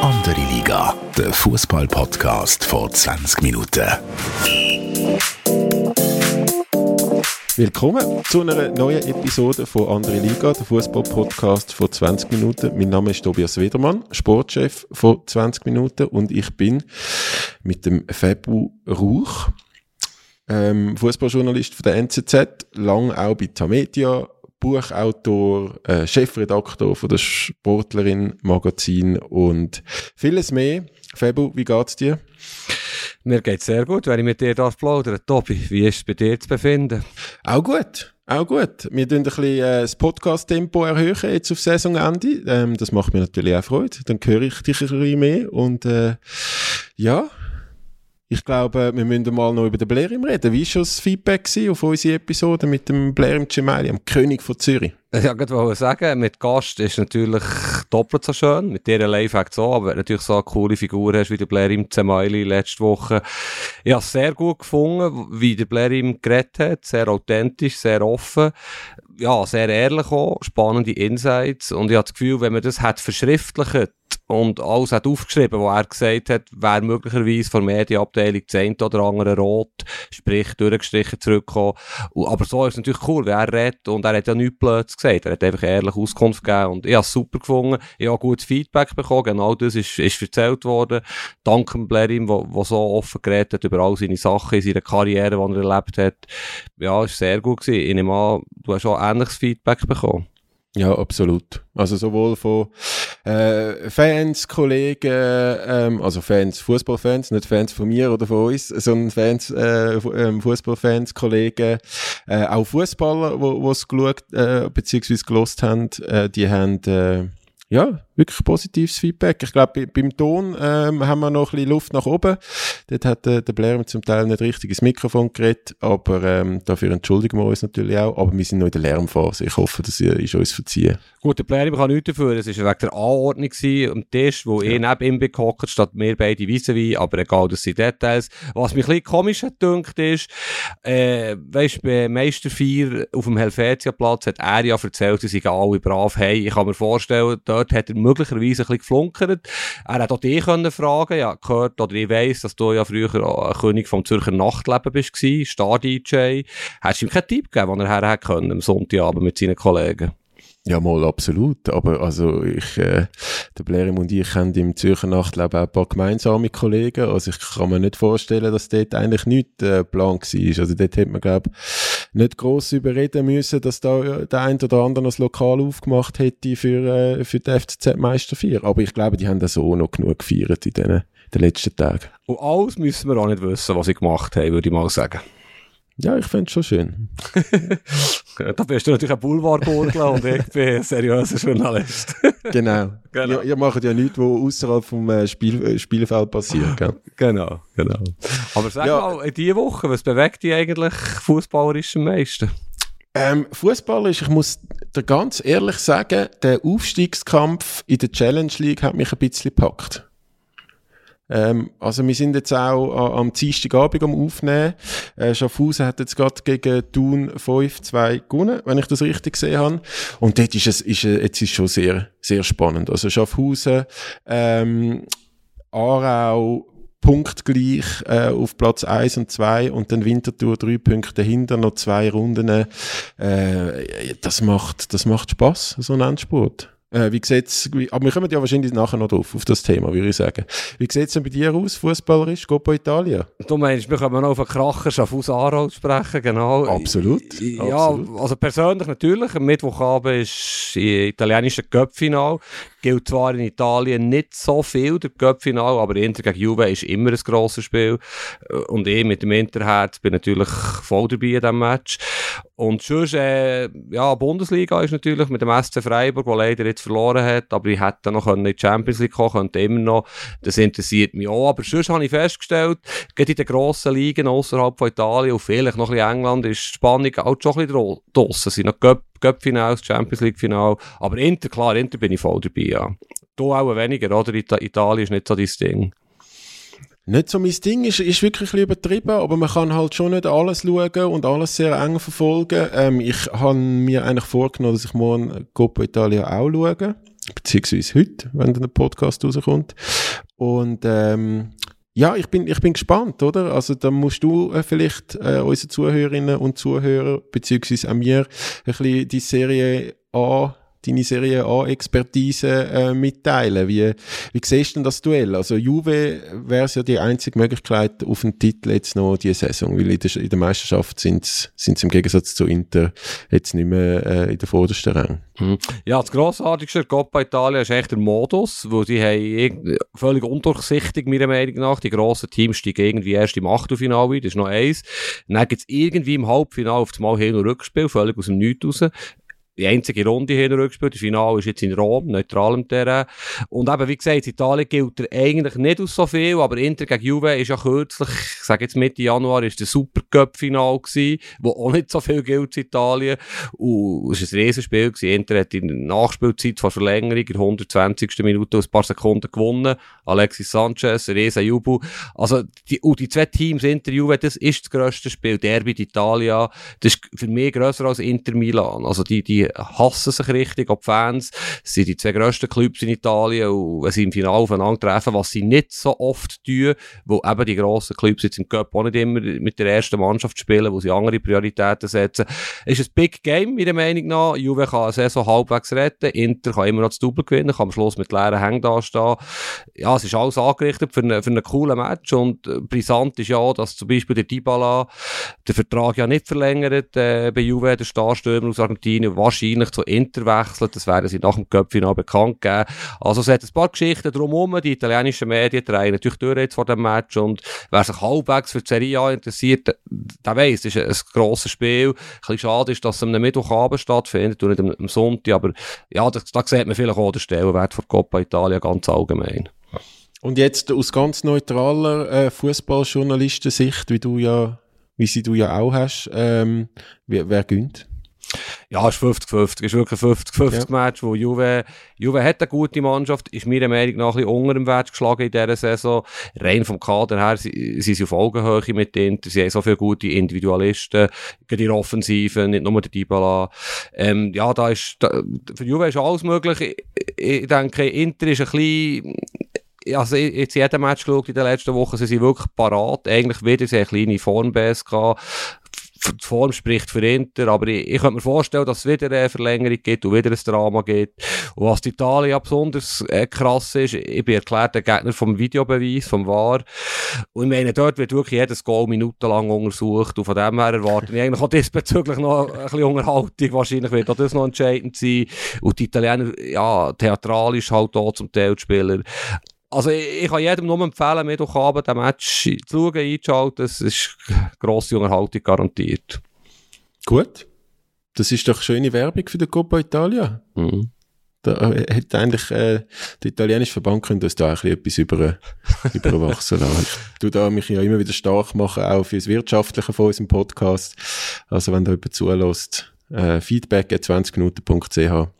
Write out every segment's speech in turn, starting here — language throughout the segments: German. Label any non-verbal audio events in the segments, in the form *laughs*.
Andere Liga, der Fußball-Podcast vor 20 Minuten. Willkommen zu einer neuen Episode von Andere Liga, der Fußball-Podcast vor 20 Minuten. Mein Name ist Tobias Wedermann, Sportchef von 20 Minuten und ich bin mit dem Fabu Rauch, ähm, Fußballjournalist von der NZZ, lang auch bei Tamedia, Buchautor, äh, Chefredaktor von der Sportlerin Magazin und vieles mehr. Fabu, wie geht's dir? Mir geht's sehr gut, wenn ich mit dir das plaudere. Tobi, wie ist es bei dir zu befinden? Auch gut. Auch gut. Wir tun ein bisschen äh, das Podcast-Tempo erhöhen jetzt auf Saisonende. Ähm, das macht mir natürlich auch Freude. Dann höre ich dich ein bisschen mehr. Und äh, ja, ich glaube, wir müssen mal noch über den Blerim reden. Wie war schon das Feedback auf unsere Episode mit dem Blerim Cemeli, dem König von Zürich? Ich wollte sagen, mit Gast ist natürlich doppelt so schön. Mit dir allein fängt so, aber wenn du natürlich so eine coole Figur hast wie der Blerim Cemeli letzte Woche. Ich habe es sehr gut gefunden, wie der Blerim geredet hat. Sehr authentisch, sehr offen. Ja, sehr ehrlich auch. Spannende Insights. Und ich habe das Gefühl, wenn man das hat verschriftlicht, und alles hat aufgeschrieben, was er gesagt hat, wäre möglicherweise von der Medienabteilung eine oder andere rot, sprich durchgestrichen zurückgekommen. Aber so ist es natürlich cool, wie er redet und er hat ja nichts Blödes gesagt, er hat einfach ehrlich Auskunft gegeben und ich habe es super gefunden, ich habe gutes Feedback bekommen, genau das ist, ist erzählt worden, dank dem Blerim, der so offen geredet hat über all seine Sachen in seiner Karriere, die er erlebt hat. Ja, war sehr gut gewesen. Ich nehme an, du hast auch ähnliches Feedback bekommen. Ja, absolut. Also sowohl von äh, Fans, Kollegen, ähm, also Fans, Fußballfans, nicht Fans von mir oder von uns, sondern Fans, äh, ähm, Fußballfans, Kollegen, äh, auch Fußballer, wo es geschaut äh, beziehungsweise gelost haben, äh, die haben äh, ja, wirklich positives Feedback. Ich glaube, beim Ton ähm, haben wir noch ein bisschen Luft nach oben. Dort hat äh, der Blair zum Teil nicht richtig ins Mikrofon geredet, aber ähm, dafür entschuldigen wir uns natürlich auch. Aber wir sind noch in der Lärmphase. Ich hoffe, das ist uns verziehen. Gut, der Blair kann nichts dafür. Es war wegen der Anordnung am Tisch, wo ja. ich neben ihm gehockt statt wir beide wissen wie, aber egal, das sind Details. Was mich ein bisschen komisch hat gedacht, ist, äh, weißt bei Meister 4 auf dem Helvetia-Platz hat er ja erzählt, sie sind alle brav. Hey, ich kann mir vorstellen, dort hat er möglicherweise ein bisschen geflunkert. Er hat auch dich können fragen, ja, gehört, oder ich weiss, dass du ja früher ein König vom Zürcher Nachtleben bist, Star-DJ. Hast du ihm keinen Tipp gegeben, den er her können, am Sonntagabend mit seinen Kollegen? Ja, mal absolut. Aber also ich, äh, der Blerim und ich haben im Zürcher Nachtleben auch ein paar gemeinsame Kollegen. Also ich kann mir nicht vorstellen, dass dort eigentlich nichts äh, Plan war. Also dort hätte man, glaube nicht gross überreden müssen, dass da der ein oder andere das Lokal aufgemacht hätte für, äh, für die FCZ Meister 4. Aber ich glaube, die haben das auch noch genug gefeiert in den, den letzten Tagen. Und alles müssen wir auch nicht wissen, was sie gemacht haben, würde ich mal sagen. Ja, ich finde es schon schön. *laughs* da bist du natürlich ein Boulevardgurgler und ich bin ein seriöser Journalist. *laughs* genau. genau. Ihr, ihr, macht ja nichts, was außerhalb vom äh, Spiel, äh, Spielfeld passiert. Gell? *laughs* Genau, genau. Aber sag ja. mal, in dieser Woche, was bewegt dich eigentlich fußballerisch am meisten? Ähm, Fußballerisch, ich muss dir ganz ehrlich sagen, der Aufstiegskampf in der Challenge League hat mich ein bisschen gepackt. Ähm, also wir sind jetzt auch am Dienstagabend am Aufnehmen. Äh, Schaffhausen hat jetzt gerade gegen Thun 5-2 gewonnen, wenn ich das richtig gesehen habe. Und dort ist es, ist, jetzt ist schon sehr, sehr spannend. Also Schaffhausen, ähm, Aarau, punktgleich äh, auf Platz 1 und 2 und dann Winterthur drei Punkte dahinter, noch zwei Runden. Äh, das macht, das macht Spaß, so ein Endspurt. Äh, wie sieht's, wie, aber wir kommen ja wahrscheinlich nachher noch drauf, auf das Thema, würde ich sagen. Wie sieht es denn bei dir aus, fußballerisch? Coppa Italia? Du meinst, wir können noch auf einen Kracher Schaffhaus Aarau sprechen, genau. Absolut. Ja, Absolut. also persönlich natürlich. Am Mittwochabend ist das italienische Cup-Final gilt zwar in Italien nicht so viel, der Cup-Final, aber Inter gegen Juve ist immer ein grosses Spiel. Äh, und ich mit dem Interherz bin natürlich voll dabei in diesem Match. Und sonst, äh, ja, Bundesliga ist natürlich mit dem SC Freiburg, der leider jetzt verloren hat, aber ich hätte noch in die Champions League kommen könnte immer noch. Das interessiert mich auch. Aber sonst habe ich festgestellt, gerade in den grossen Ligen außerhalb von Italien und vielleicht noch ein bisschen England ist die Spannung auch schon ein bisschen draussen. Es sind noch Cup Cup-Finals, Champions League-Final. Aber Inter, klar, Inter bin ich voll dabei, ja. Du auch weniger, oder? Italien ist nicht so dein Ding. Nicht so mein Ding, ist, ist wirklich ein übertrieben, aber man kann halt schon nicht alles schauen und alles sehr eng verfolgen. Ähm, ich habe mir eigentlich vorgenommen, dass ich morgen Coppa Italia auch schaue, beziehungsweise heute, wenn dann der Podcast rauskommt. Und ähm, ja, ich bin, ich bin gespannt, oder? Also da musst du äh, vielleicht äh, unsere Zuhörerinnen und Zuhörer, beziehungsweise auch mir, ein bisschen die Serie A deine Serie A-Expertise äh, mitteilen. Wie, wie siehst du denn das Duell? Also Juve wäre ja die einzige Möglichkeit auf den Titel jetzt noch diese Saison, weil in der, in der Meisterschaft sind sie im Gegensatz zu Inter jetzt nicht mehr äh, in der vordersten Rang. Mhm. Ja, das grossartigste Coppa Italia ist echt der Modus, wo sie haben völlig undurchsichtig, meiner Meinung nach. Die grossen Teams steigen irgendwie erst im Achtelfinale ein, das ist noch eins. Dann gibt es irgendwie im Halbfinale auf das Mal Hin- und Rückspiel, völlig aus dem Nichts raus die einzige Runde hier gespielt. Das Finale ist jetzt in Rom, neutral im Terrain. Und eben, wie gesagt, Italien gilt er eigentlich nicht aus so viel, aber Inter gegen Juve ist ja kürzlich, ich sage jetzt Mitte Januar, ist der Supercup-Final gewesen, wo auch nicht so viel gilt in Italien. Und es war ein Riesenspiel gewesen. Inter hat in der Nachspielzeit vor Verlängerung in der 120. Minute ein paar Sekunden gewonnen. Alexis Sanchez, Resa Jubel. Also, die, und die zwei Teams, Inter Juve, das ist das grösste Spiel. Derby d'Italia, das ist für mich grösser als Inter Milan. Also, die, die hassen sich richtig, auch die Fans. Es sind die zwei grössten Clubs in Italien und sie im Finale aufeinander treffen, was sie nicht so oft tun, wo eben die grossen Clubs jetzt im Cup auch nicht immer mit der ersten Mannschaft spielen, wo sie andere Prioritäten setzen. Es ist ein Big Game, meiner Meinung nach. Juve kann eine Saison halbwegs retten, Inter kann immer noch das Double gewinnen, kann am Schluss mit leeren Hängen da stehen. Ja, es ist alles angerichtet für einen, für einen coolen Match und äh, brisant ist ja auch, dass zum Beispiel der Dybala den Vertrag ja nicht verlängert äh, bei Juve, der Starstürmer aus Argentinien, wahrscheinlich zu Inter wechselt. Das werden sie nach dem Köpfchen bekannt geben. Also es hat ein paar Geschichten drumherum. Die italienischen Medien drehen natürlich durch jetzt vor dem Match und wer sich halbwegs für die Serie A interessiert, der weiss, es ist ein, ein grosses Spiel. Ein bisschen schade ist, dass es am Mittwochabend stattfindet und nicht am, am Sonntag, aber ja, da, da sieht man vielleicht auch den Stellenwert von Coppa Italia ganz allgemein. Und jetzt aus ganz neutraler äh, Fußballjournalistensicht, wie du ja, wie sie du ja auch hast, ähm, wer, wer gönnt? Ja, es ist 50-50. Es ist wirklich ein 50-50-Match, ja. wo Juve, Juve hat eine gute Mannschaft, ist meiner Meinung nach ein bisschen unter dem Wert geschlagen in dieser Saison. Rein vom Kader her sind sie auf Augenhöhe mit Inter. Sie haben so viele gute Individualisten, in der Offensive, nicht nur der Dybala. Ähm, ja, da ist, da, für Juve ist alles möglich. Ich, ich denke, Inter ist ein bisschen, also jetzt jeden Match geschaut in den letzten Wochen, sie sind wirklich parat. Eigentlich wieder sehr kleine Formbase gehabt die Form spricht für Inter, aber ich, ich könnte mir vorstellen, dass es wieder eine Verlängerung gibt und wieder ein Drama gibt. Und was die Italien besonders äh, krass ist, ich bin erklärter Gegner vom Videobeweis, vom VAR. Und ich meine, dort wird wirklich jedes Goal minutenlang untersucht und von dem her erwarten ich eigentlich auch diesbezüglich noch ein bisschen Unterhaltung. Wahrscheinlich wird auch das noch entscheidend sein. Und die Italiener, ja, theatralisch halt auch zum Teil die Spieler. Also ich, ich kann jedem nur empfehlen, Mittwochabend den Match zu schauen, einzuschalten. Es ist grosse Unterhaltung garantiert. Gut. Das ist doch schöne Werbung für die Coppa Italia. Mhm. Da äh, hätte eigentlich äh, der italienische Verband könnte uns da ein bisschen etwas über, *laughs* überwachsen lassen. Tu da mich ja immer wieder stark machen, auch fürs Wirtschaftliche von unserem Podcast. Also wenn da jemand zulässt, äh, feedback at 20minuten.ch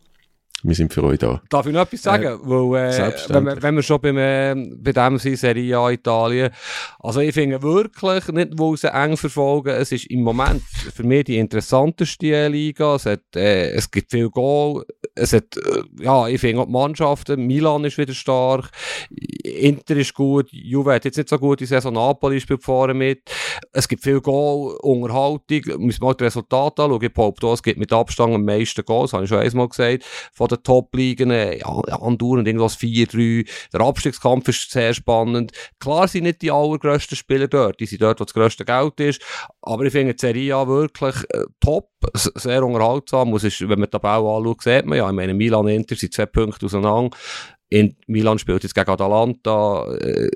wir sind für euch da. Darf ich noch etwas sagen? Äh, Weil, äh, wenn, wir, wenn wir schon beim, äh, bei dem sind, Serie A Italien, also ich finde wirklich, nicht wo sie eng verfolgen, es ist im Moment für mich die interessanteste Liga, es, hat, äh, es gibt viel Goal, es hat, äh, ja, ich finde auch die Mannschaften, Milan ist wieder stark, Inter ist gut, Juve hat jetzt nicht so gute Saison, Napoli spielt vorne mit, es gibt viel Goal, Unterhaltung, müssen wir mal das Resultat anschauen, ich behaupte, es gibt mit Abstand am meisten Goals, habe ich schon einmal gesagt, von den Top-Ligen, ja, andauernd irgendwas 4-3. Der Abstiegskampf ist sehr spannend. Klar sind nicht die allergrößten Spieler dort, die sind dort, wo das grösste Geld ist, aber ich finde die Serie A wirklich äh, top, sehr unterhaltsam. ist, wenn man die Tabelle anschaut, sieht man ja, ich meine, Milan Inter sind zwei Punkte auseinander. In Milan spielt jetzt gegen Atalanta. Äh,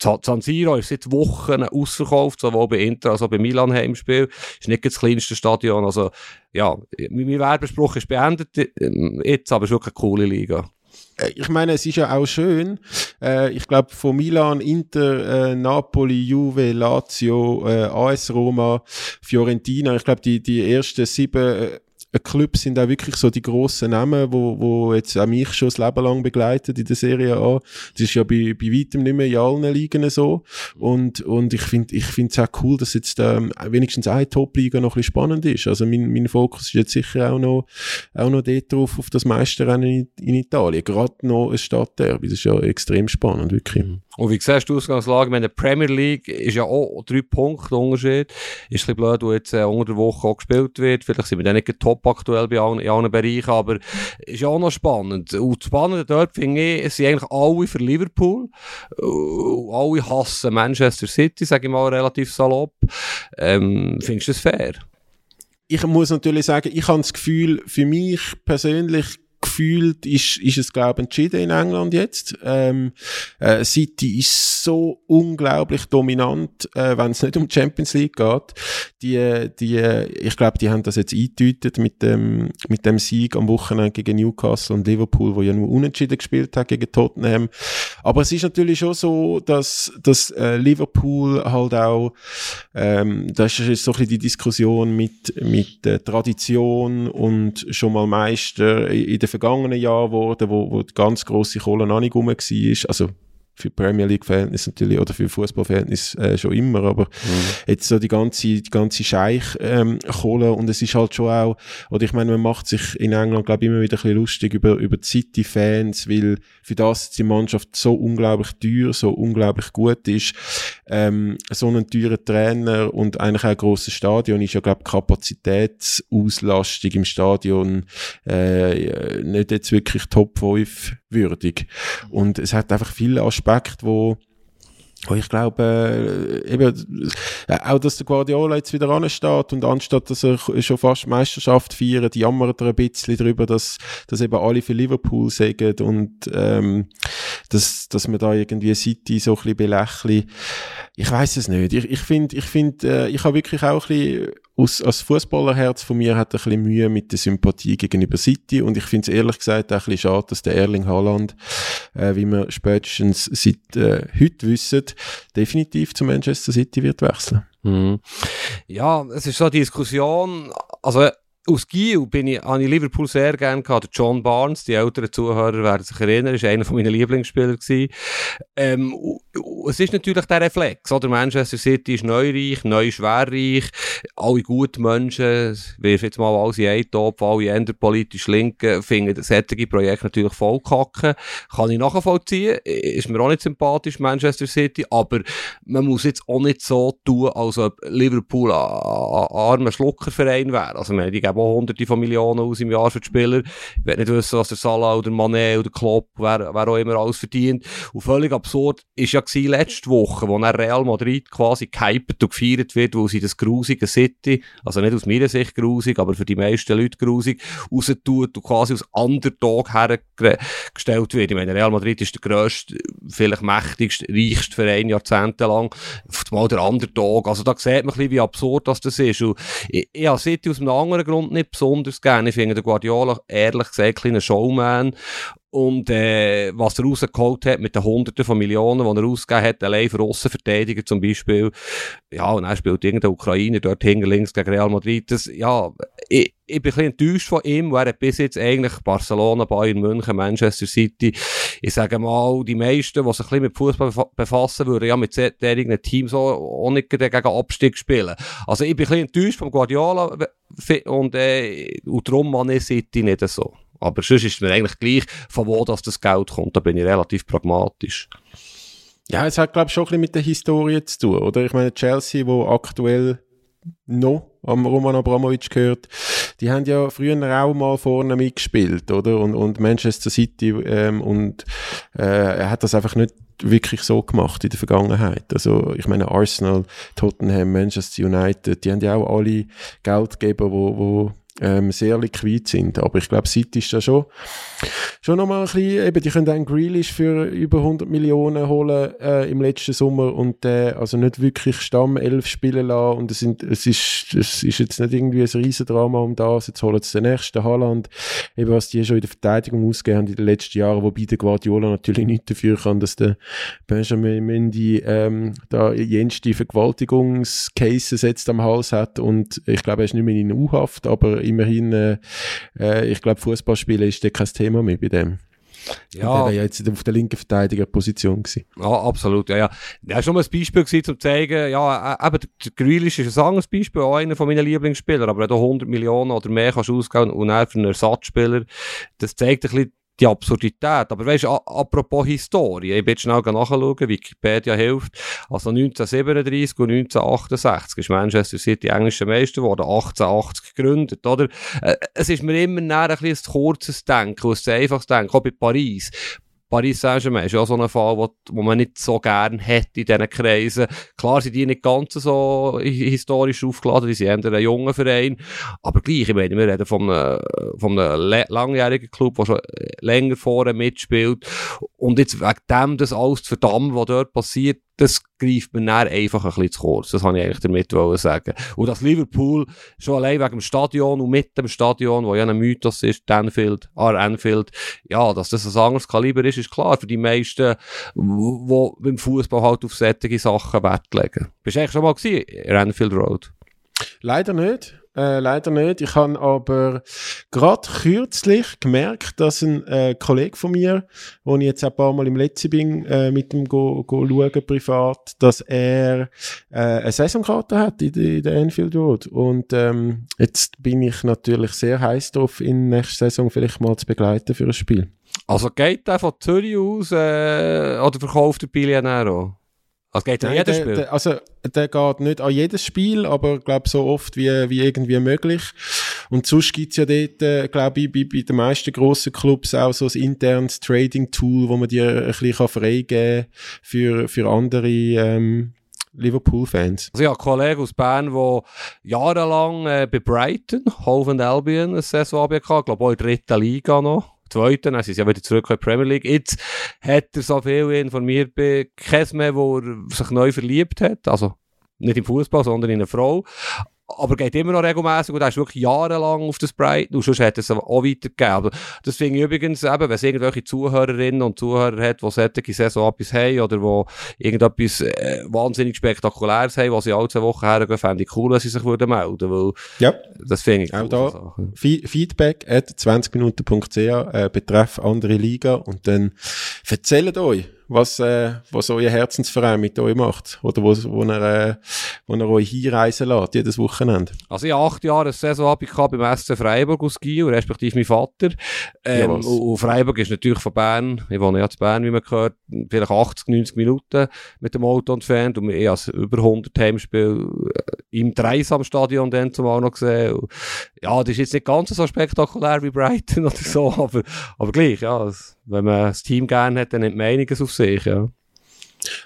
San Siro ist seit Wochen ausverkauft, sowohl bei Inter als auch bei Milan Heimspiel. Ist nicht das kleinste Stadion. Also, ja, mein Werbespruch ist beendet ähm, jetzt, aber ist wirklich eine coole Liga. Äh, ich meine, es ist ja auch schön. Äh, ich glaube, von Milan, Inter, äh, Napoli, Juve, Lazio, äh, AS Roma, Fiorentina, ich glaube, die, die ersten sieben äh, Clubs sind auch wirklich so die grossen Namen, wo, wo jetzt auch mich schon das Leben lang begleitet in der Serie A. Das ist ja bei, bei weitem nicht mehr in allen Ligen so. Und, und ich finde ich finde es auch cool, dass jetzt ähm, wenigstens eine Top-Liga noch ein bisschen spannend ist. Also mein, mein Fokus ist jetzt sicher auch noch, auch noch dort drauf, auf das Meisterrennen in, in Italien. Gerade noch ein Stadtderby. Das ist ja extrem spannend, wirklich. Und wie siehst du die Ausgangslage? In der Premier League ist ja auch drei Punkte Unterschied. Ist ein bisschen blöd, wo jetzt äh, unter der Woche auch gespielt wird. Vielleicht sind wir dann nicht top aktuell bei allen, in allen Bereichen, aber ist auch noch spannend. Und das Spannende dort finde ich, es sind eigentlich alle für Liverpool. Und alle hassen Manchester City, sage ich mal relativ salopp. Ähm, findest du das fair? Ich muss natürlich sagen, ich habe das Gefühl, für mich persönlich gefühlt ist, ist es, glaube ich, entschieden in England jetzt. Ähm, äh, City ist so unglaublich dominant, äh, wenn es nicht um Champions League geht. Die, die, ich glaube, die haben das jetzt eingetütet mit dem, mit dem Sieg am Wochenende gegen Newcastle und Liverpool, wo ja nur unentschieden gespielt hat gegen Tottenham. Aber es ist natürlich schon so, dass, dass äh, Liverpool halt auch, ähm, das ist so ein bisschen die Diskussion mit, mit äh, Tradition und schon mal Meister in der vergangenen Jahren geworden, wo, wo die ganz grosse Kohle noch nicht rum war. Also, für Premier League Verhältnis natürlich oder für Fußball Verhältnis äh, schon immer, aber mhm. jetzt so die ganze die ganze Scheich ähm, und es ist halt schon auch oder ich meine man macht sich in England glaube ich immer wieder ein bisschen lustig über über die City Fans, weil für das die Mannschaft so unglaublich teuer, so unglaublich gut ist, ähm, so einen teuren Trainer und eigentlich auch ein grosses Stadion ist ja glaube Kapazitätsauslastung im Stadion äh, nicht jetzt wirklich Top 5 würdig und es hat einfach viele Aspekte Aspekt, wo ich glaube, äh, eben, äh, auch, dass der Guardiola jetzt wieder ansteht und anstatt, dass er schon fast Meisterschaft feiert, jammert er ein bisschen darüber, dass, dass eben alle für Liverpool sagen und, ähm, dass, dass man da irgendwie City so ein bisschen belächelt. Ich weiß es nicht. Ich, ich finde, ich finde, äh, ich habe wirklich auch ein bisschen aus, als Fußballerherz von mir hat ein bisschen Mühe mit der Sympathie gegenüber City und ich finde es ehrlich gesagt auch ein bisschen schade, dass der Erling Haaland, äh, wie wir spätestens seit äh, heute wissen, definitiv zu Manchester City wird wechseln. Mhm. Ja, es ist so eine Diskussion, also aus Giel bin ich, habe ich Liverpool sehr gerne gehabt. John Barnes, die älteren Zuhörer werden sich erinnern, ist einer meiner Lieblingsspieler gewesen. Ähm, es ist natürlich der Reflex, oder? Manchester City ist neureich, neu schwerreich, alle guten Menschen, wirf jetzt mal alles in einen Topf, alle eher politisch Linken, finden solche Projekte natürlich voll kacken. Kann ich nachvollziehen, ist mir auch nicht sympathisch, Manchester City, aber man muss jetzt auch nicht so tun, als ob Liverpool ein, armer Schluckerverein wäre. Also, die geben auch hunderte von Millionen aus im Jahr für die Spieler. Ich will nicht wissen, was der Salah oder Mané oder Klopp, wer, wer auch immer alles verdient. Und völlig absurd ist ja gewesen, letzte Woche, wo Real Madrid quasi gehypert und gefeiert wird, wo sie das grusige City, also nicht aus meiner Sicht grusig, aber für die meisten Leute grusig, raustut und quasi als Underdog hergestellt wird. Ich meine, Real Madrid ist der grösste, vielleicht mächtigste, reichste Verein jahrzehntelang. Mal der Underdog. Also da sieht man ein bisschen, wie absurd das ist. Und ich, ich habe City aus einem anderen Grund Grund nicht besonders gerne. Ich finde den Guardiola ehrlich gesagt ein Showman. Und äh, was er rausgeholt hat mit den Hunderten von Millionen, die er ausgegeben hat, allein für Aussenverteidiger zum Beispiel. Ja, und er spielt irgendein Ukrainer dort hinten links gegen Real Madrid. Das, ja, ich, ich bin ein bisschen enttäuscht von ihm, weil er bis jetzt eigentlich Barcelona, Bayern München, Manchester City, ich sage mal, die meisten, die sich ein bisschen mit Fußball befassen, würden ja mit solchen Teams auch, auch nicht gegen Abstieg spielen. Also ich bin ein bisschen enttäuscht vom Guardiola und, äh, und darum man City nicht so. Aber sonst ist mir eigentlich gleich, von wo das, das Geld kommt. Da bin ich relativ pragmatisch. Ja, es hat, glaube ich, schon ein bisschen mit der Historie zu tun, oder? Ich meine, Chelsea, wo aktuell noch am Roman Abramovic gehört, die haben ja früher auch mal vorne mitgespielt, oder? Und, und Manchester City, ähm, und äh, er hat das einfach nicht wirklich so gemacht in der Vergangenheit. Also ich meine Arsenal, Tottenham, Manchester United, die haben ja auch alle Geldgeber, wo, wo ähm, sehr liquid sind. Aber ich glaube, City ist da schon, schon nochmal ein bisschen, eben, die können einen Grealish für über 100 Millionen holen äh, im letzten Sommer und äh, also nicht wirklich Stamm 11 spielen lassen und es, sind, es, ist, es ist jetzt nicht irgendwie ein Riesendrama um das. Jetzt holen sie den nächsten Holland, eben was die schon in der Verteidigung ausgegeben haben in den letzten Jahren, wobei der Guardiola natürlich nicht dafür kann, dass der Benjamin Mendy ähm, da jenste Vergewaltigungscases jetzt am Hals hat und ich glaube, er ist nicht mehr in U-Haft, aber immerhin, äh, äh, ich glaube, Fußballspielen ist da kein Thema mehr bei dem. Ja. Der war ja jetzt auf der linken Verteidigerposition gewesen. Ja, absolut, ja, ja. Das war schon mal ein Beispiel gewesen, um zu zeigen, ja, äh, eben, der Grealish ist ein anderes Beispiel, auch einer von meinen Lieblingsspielern, aber wenn du 100 Millionen oder mehr kannst ausgeben und er für einen Ersatzspieler, das zeigt ein bisschen die Absurdität. Aber weißt apropos Historie, ich bin jetzt schnell nachschauen, Wikipedia hilft. Also 1937 und 1968 ist Manchester City englischer Meister geworden, 1880 gegründet, oder? Äh, es ist mir immer näher ein, ein kurzes Denken, ein einfaches Denken, auch bei Paris. Paris Saint-Germain. Ist ja so ein Fall, wo, wo man nicht so gern hätte in diesen Kreisen. Klar sind die nicht ganz so historisch aufgeladen, die sind eher ein junger Verein, aber gleich, ich meine, wir reden von einem, von einem langjährigen Club, der schon länger vorne mitspielt. Und jetzt wegen dem das alles zu verdammen, was dort passiert, das greift mir dann einfach ein bisschen zu kurz. Das wollte ich eigentlich damit sagen. Und dass Liverpool schon allein wegen dem Stadion und mit dem Stadion, wo ja ein Mythos ist, Anfield, ah, Anfield, ja, dass das ein anderes Kaliber ist, ist klar für die meisten, die beim Fußball halt auf solche Sachen Wert legen. Bist du eigentlich schon mal gesehen, Anfield Road? Leider nicht. Äh, leider nicht. Ich habe aber gerade kürzlich gemerkt, dass ein äh, Kollege von mir, wo ich jetzt ein paar Mal im Letzten bin, äh, mit ihm go, go schauen, privat, dass er äh, eine Saisonkarte hat in, in der Enfield Road. Und ähm, jetzt bin ich natürlich sehr heiß drauf, in nächster Saison vielleicht mal zu begleiten für ein Spiel. Also geht der von Zürich aus äh, oder verkauft der Billianero? Also geht er jedes Spiel? Der, also der geht nicht an jedes Spiel, aber glaube so oft wie, wie irgendwie möglich. Und sonst gibt's ja dort, äh, glaube ich, bei, bei den meisten grossen Clubs auch so ein internes Trading-Tool, wo man dir ein bisschen freigeben kann für, für andere ähm, Liverpool-Fans. Also ja, ein Kollege aus Bern, der jahrelang äh, bei Brighton, Hove and Albion, eine Saison hatte, ich glaube auch in der dritten Liga noch Zweiten, dann sind sie ja wieder zurück in die Premier League. Jetzt hat er so viel informiert bei Kesme, wo er sich neu verliebt hat. Also nicht im Fußball, sondern in eine Frau aber geht immer noch regelmäßig und er ist wirklich jahrelang auf das Brighton und sonst er es auch weitergegeben. Aber das finde ich übrigens eben, wenn es irgendwelche Zuhörerinnen und Zuhörer hat, die solche Saison etwas haben oder die irgendetwas äh, wahnsinnig Spektakuläres haben, was sie alle zwei Wochen hergehen, fände ich cool, dass sie sich würden melden weil ja. das finde ich cool. Auch da Feedback at 20minuten.ch äh, betreff andere Liga und dann erzählt euch, was, äh, was euer Herzensverein mit euch macht oder wo, wo, er, äh, wo er euch hinreisen lässt, jedes Wochenende. Also ich habe acht Jahre eine Saison ich beim SC Freiburg aus Gio, respektive mein Vater. Ähm, ja, und Freiburg ist natürlich von Bern, ich wohne ja zu Bern, wie man gehört, vielleicht 80, 90 Minuten mit dem Auto entfernt und ich habe über 100 Heimspiele äh, im Dreisamstadion dann zumal noch gesehen. Ja, das ist jetzt nicht ganz so spektakulär wie Brighton *laughs* oder so, aber, aber gleich, ja, das, wenn man das Team gerne hat, dann nimmt man einiges auf sich, ja.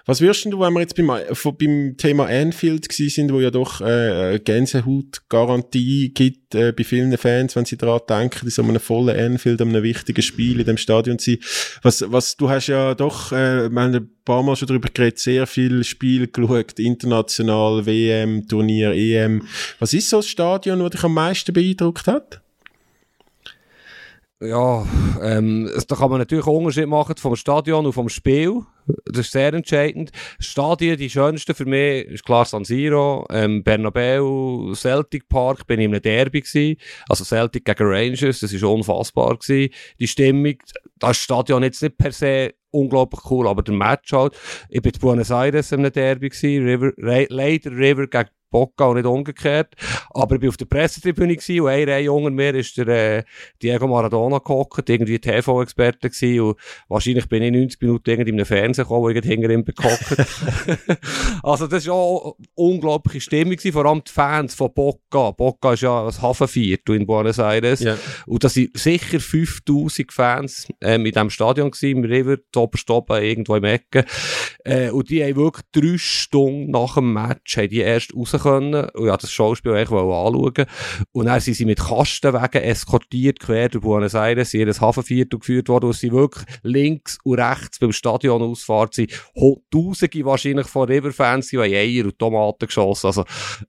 Was würdest du, wenn wir jetzt beim, beim Thema Anfield sind, wo ja doch äh, Gänsehaut-Garantie gibt äh, bei vielen Fans, wenn sie daran denken, so einem vollen Anfield, an einem wichtigen Spiel in dem Stadion zu sein. Was, was, du hast ja doch, äh, wir haben ein paar Mal schon darüber geredet, sehr viel Spiel geschaut, international, WM, Turnier, EM. Was ist so das Stadion, das dich am meisten beeindruckt hat? Ja, ähm, da kann man natürlich einen Unterschied machen vom Stadion und vom Spiel. Das ist sehr entscheidend. Stadien, die schönsten für mich, ist klar San Siro, ähm, Bernabeu, Celtic Park, bin ich in einem Derby gewesen. Also Celtic gegen Rangers, das ist unfassbar gewesen. Die Stimmung, das Stadion jetzt nicht per se unglaublich cool, aber der Match halt. Ich bin in Buenos Aires in einem Derby gewesen, River, Leider River gegen Bocca und nicht umgekehrt. Aber ich war auf der Pressetribüne und ein Reihe unter mir ist der äh, Diego Maradona gehockt, irgendwie TV-Experte gewesen und wahrscheinlich bin ich 90 Minuten irgendwie in einem Fernsehen gekommen, wo ich hinter ihm gehockt. *laughs* also das war auch eine unglaubliche Stimmung gewesen, vor allem die Fans von Bocca. Bocca ist ja ein Hafenviertel in Buenos Aires yeah. und da sind sicher 5000 Fans ähm, in diesem Stadion gewesen, im River, oben irgendwo im Ecken. Äh, und die haben wirklich drei Stunden nach dem Match haben die erst raus können. Und ja, das Schauspiel eigentlich anschauen. Und dann sind sie mit Kastenwegen eskortiert quer durch Buenos Aires. In ihr Hafenviertel geführt worden, wo sie wirklich links und rechts beim Stadion ausfahrt sind, Tausende wahrscheinlich von River-Fans, die haben Eier und Tomaten geschossen, also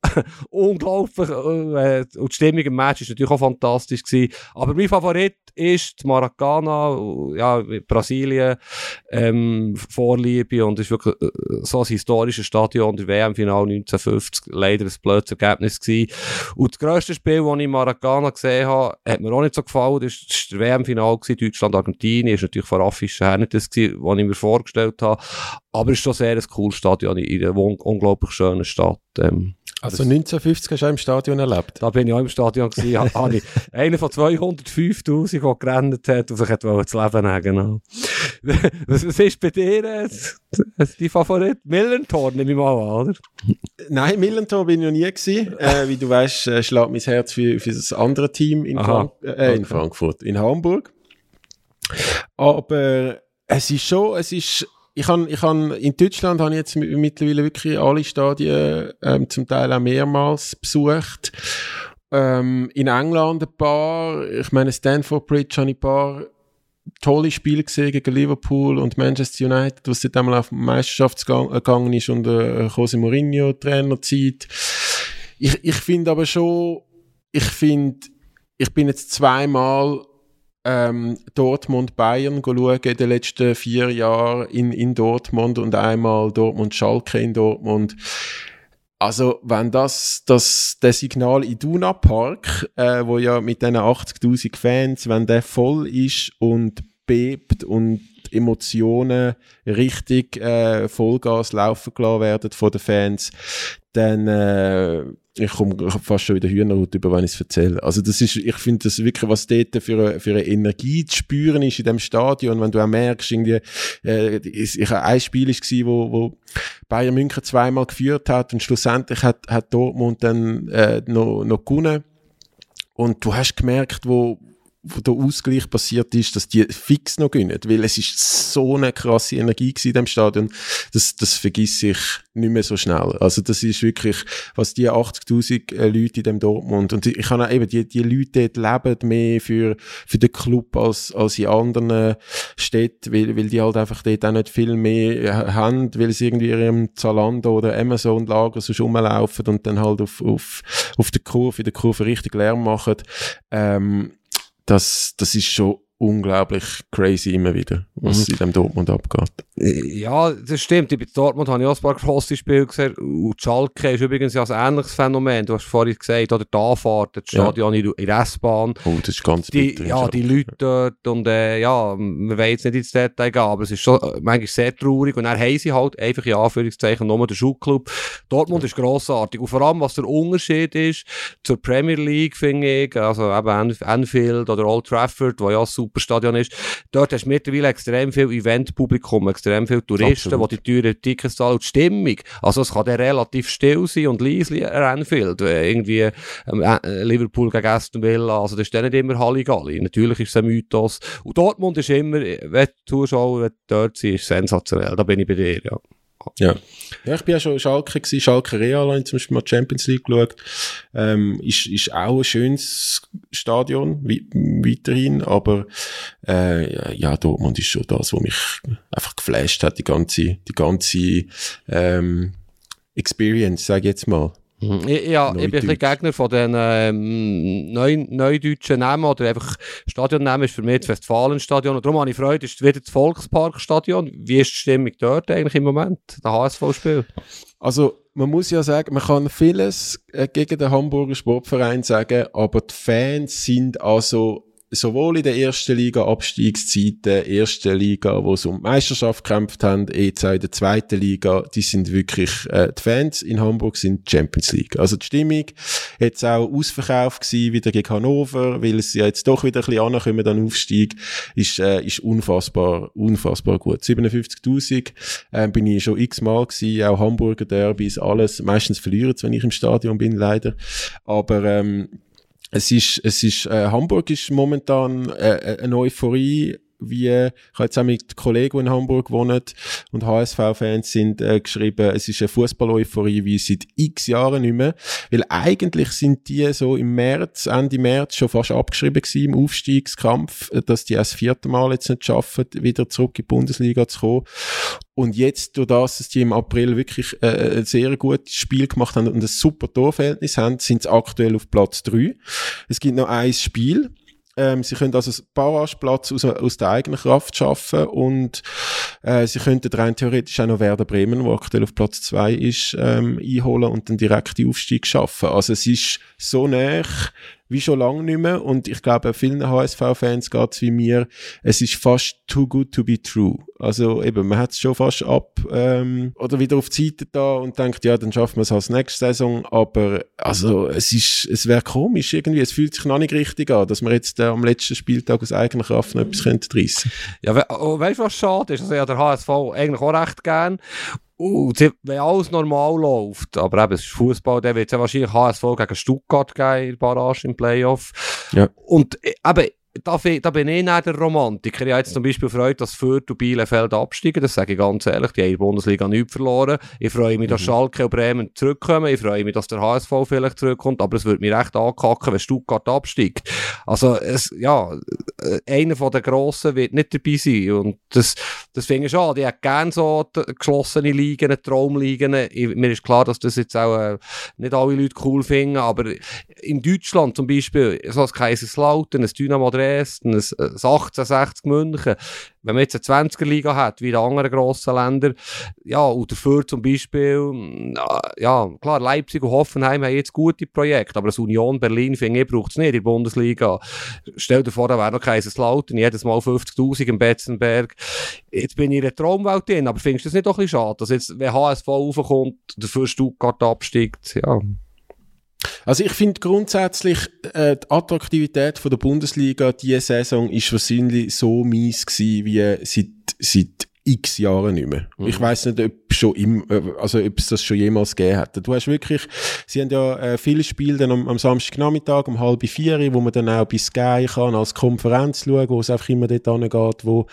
*laughs* unglaublich äh, und die Stimmung im Match ist natürlich auch fantastisch gewesen, aber mein Favorit ist Maracana, ja, Brasilien, ähm, Vorliebe und ist wirklich äh, so ein historisches Stadion, der WM-Final 1950, leider ein blödes Ergebnis gewesen. Und das grösste Spiel, das ich in Maracana gesehen habe, hat mir auch nicht so gefallen. Das war der WM-Final, Deutschland-Argentinien. ist natürlich von Raffischen her nicht das gewesen, was ich mir vorgestellt habe. Aber es ist schon sehr ein cooles Stadion in einer unglaublich schönen Stadt. Ähm, also 1950 hast du auch im Stadion erlebt? Da bin ich auch im Stadion gewesen. habe ich *laughs* einer von 205'000, der gerannt hat und sich hat das Leben nehmen genau. was, was ist bei dir äh, dein Favorit? Millentor, nehme ich mal an, oder? Nein, Millentor bin ich noch nie gewesen. Äh, wie du weißt, äh, schlägt mein Herz für, für das andere Team in, Frank äh, okay. in Frankfurt, in Hamburg. Aber es ist schon, es ist ich han, ich han, in Deutschland habe ich jetzt mittlerweile wirklich alle Stadien ähm, zum Teil auch mehrmals besucht. Ähm, in England ein paar, ich meine Stanford Bridge habe ich ein paar tolle Spiele gesehen gegen Liverpool und Manchester United, was dort einmal auf Meisterschaftsgang gegangen ist unter Jose Mourinho Trainerzeit. Ich, ich finde aber schon, ich finde, ich bin jetzt zweimal ähm, Dortmund-Bayern schauen in den letzten vier Jahren in, in Dortmund und einmal Dortmund-Schalke in Dortmund. Also, wenn das, das, der Signal in Duna Park, äh, wo ja mit diesen 80.000 Fans, wenn der voll ist und bebt und Emotionen richtig äh, Vollgas laufen gelassen werden von den Fans, dann äh, ich komme fast schon wieder Hühnerhaut über, wenn ich es erzähle. Also das ist, ich finde das wirklich, was dort für, für eine Energie zu spüren ist in dem Stadion, wenn du auch merkst, irgendwie, äh, ich, ich, ein Spiel gewesen, wo, wo Bayern München zweimal geführt hat und schlussendlich hat, hat Dortmund dann äh, noch, noch gewonnen. Und du hast gemerkt, wo, wo der Ausgleich passiert ist, dass die fix noch gewinnen, weil es ist so eine krasse Energie in dem Stadion, das, das vergisst sich nicht mehr so schnell. Also das ist wirklich, was die 80.000 äh, Leute in dem Dortmund und ich kann auch eben, die, die Leute dort leben mehr für, für den Club als, als in anderen Städten, weil, weil die halt einfach dort auch nicht viel mehr haben, weil sie irgendwie in ihrem Zalando oder Amazon Lager so rumlaufen und dann halt auf, auf, auf der Kurve, in der Kurve richtig Lärm machen. Ähm, das, das ist schon unglaublich crazy immer wieder, was mhm. in dem Dortmund abgeht. Ja, das stimmt. Bei Dortmund habe ich auch ein paar grosse Spiele gesehen. Und Schalke ist übrigens ja ein ähnliches Phänomen. Du hast vorhin gesagt, oder die Anfahrt, das Stadion ja. in der S-Bahn. Oh, das ist ganz die, bitter. Ja, die Leute dort und äh, ja, wir wollen jetzt nicht ins Detail gehen, aber es ist schon äh, manchmal sehr traurig. Und dann haben sie halt einfach in Anführungszeichen nur den Schulclub. Dortmund ja. ist grossartig. Und vor allem, was der Unterschied ist zur Premier League, finde ich, also eben Anfield oder Old Trafford, wo ja super Stadion ist. Dort hast du mittlerweile extrem viel Eventpublikum, extrem viele Touristen, Absolut. die die teuren Tickets zahlen. Die Stimmung, also es kann dann relativ still sein und leise Anfield. Irgendwie ähm, äh, Liverpool gegen Aston Villa, also das ist dann nicht immer Halligalli. Natürlich ist es ein Mythos. Und Dortmund ist immer, wenn die Zuschauer dort sind, ist sensationell. Da bin ich bei dir, ja. Ja. Ja, ich bin ja schon Schalke gewesen, Schalke Real, zum Beispiel mal Champions League geschaut. Ähm, ist, ist auch ein schönes Stadion, weiterhin, aber, äh, ja, Dortmund ist schon das, was mich einfach geflasht hat, die ganze, die ganze, ähm, Experience, sage ich jetzt mal. Mhm. Ja, ich bin ein Gegner von den ähm, neudeutschen Namen oder einfach Stadionnamen ist für mich das Westfalenstadion. Und darum habe ich Freude, ist wieder das Volksparkstadion. Wie ist die Stimmung dort eigentlich im Moment, der HSV-Spiel? Also, man muss ja sagen, man kann vieles äh, gegen den Hamburger Sportverein sagen, aber die Fans sind also sowohl in der ersten Liga Abstiegszeiten, erste Liga, wo sie um die Meisterschaft gekämpft haben, jetzt auch in der zweiten Liga, die sind wirklich, äh, die Fans in Hamburg sind Champions League. Also die Stimmung jetzt auch ausverkauft gewesen, wieder gegen Hannover, weil es ja jetzt doch wieder ein bisschen ankommen, dann Aufstieg, ist, äh, ist unfassbar, unfassbar gut. 57.000, äh, bin ich schon x-mal gewesen, auch Hamburger Derbys, alles, meistens verlieren wenn ich im Stadion bin, leider. Aber, ähm, es ist, es ist, äh, Hamburg ist momentan äh, äh eine Euphorie wie, ich habe jetzt auch mit Kollegen, die in Hamburg wohnen und HSV-Fans sind, äh, geschrieben, es ist eine Fußball-Euphorie wie seit x Jahren nicht mehr. Weil eigentlich sind die so im März, Ende März schon fast abgeschrieben gewesen im Aufstiegskampf, äh, dass die das vierte Mal jetzt nicht schaffen, wieder zurück in die Bundesliga zu kommen. Und jetzt, durch das, dass die im April wirklich äh, ein sehr gutes Spiel gemacht haben und ein super Torverhältnis haben, sind sie aktuell auf Platz drei. Es gibt noch ein Spiel, ähm, sie können also Barrageplatz aus, aus der eigenen Kraft schaffen und Äh, sie könnten rein theoretisch auch noch Werder Bremen, wo aktuell auf Platz zwei ist, ähm, einholen und den direkten Aufstieg schaffen. Also es ist so nah wie schon lange nicht mehr. Und ich glaube, vielen HSV-Fans geht es wie mir. Es ist fast too good to be true. Also eben, man hat es schon fast ab ähm, oder wieder auf die Seite da und denkt, ja, dann schaffen wir es als nächste Saison. Aber also es ist, es wäre komisch irgendwie. Es fühlt sich noch nicht richtig an, dass wir jetzt äh, am letzten Spieltag aus eigener Kraft noch etwas reissen könnten. Ja, we oh, weißt du, was schade ist? Also ja, der HSV eigentlich auch recht gern. Uh, wenn alles normal läuft, aber eben, es ist Fußball, dann wird es ja wahrscheinlich HSV gegen Stuttgart geben in der Barrage im Playoff. Ja. Und äh, eben, da, da bin ich nicht der Romantiker. Ich habe jetzt zum Beispiel freut, dass Fürth und Bielefeld absteigen. Das sage ich ganz ehrlich. Die haben in der Bundesliga nichts verloren. Ich freue mich, dass mhm. Schalke und Bremen zurückkommen. Ich freue mich, dass der HSV vielleicht zurückkommt. Aber es würde mich recht ankacken, wenn Stuttgart absteigt. Also, es, ja, äh, einer von den Grossen wird nicht dabei sein. Und das, das finde ich schade. Ich hätte gerne so geschlossene Ligen, Traumligen. mir ist klar, dass das jetzt auch äh, nicht alle Leute cool finden. Aber in Deutschland zum Beispiel, so ein Kaiserslautern, ein Dynamo Dresden, ein, 1860 München, wenn man jetzt eine 20er-Liga hat, wie in anderen grossen Ländern, ja, und dafür zum Beispiel, ja, klar, Leipzig und Hoffenheim haben jetzt gute Projekte, aber das Union Berlin, finde ich, braucht es nicht in der Bundesliga. Stell dir vor, da wäre noch Kaiserslautern, jedes Mal 50'000 im Betzenberg. Jetzt bin ich in einer Traumwelt drin, aber findest du das nicht doch ein bisschen schade, dass jetzt, wenn HSV raufkommt, dafür Stuttgart absteigt, ja... Also ich finde grundsätzlich, äh, die Attraktivität von der Bundesliga diese Saison ist wahrscheinlich so mies gewesen, wie seit, seit x Jahren nicht mehr. Mhm. Ich weiß nicht, ob schon im, äh, also ob es das schon jemals gegeben hat. Du hast wirklich, sie haben ja äh, viele Spiele dann am, am Samstagnachmittag um halb vier, wo man dann auch bei Sky kann als Konferenz schauen, wo es einfach immer dort angeht, wo,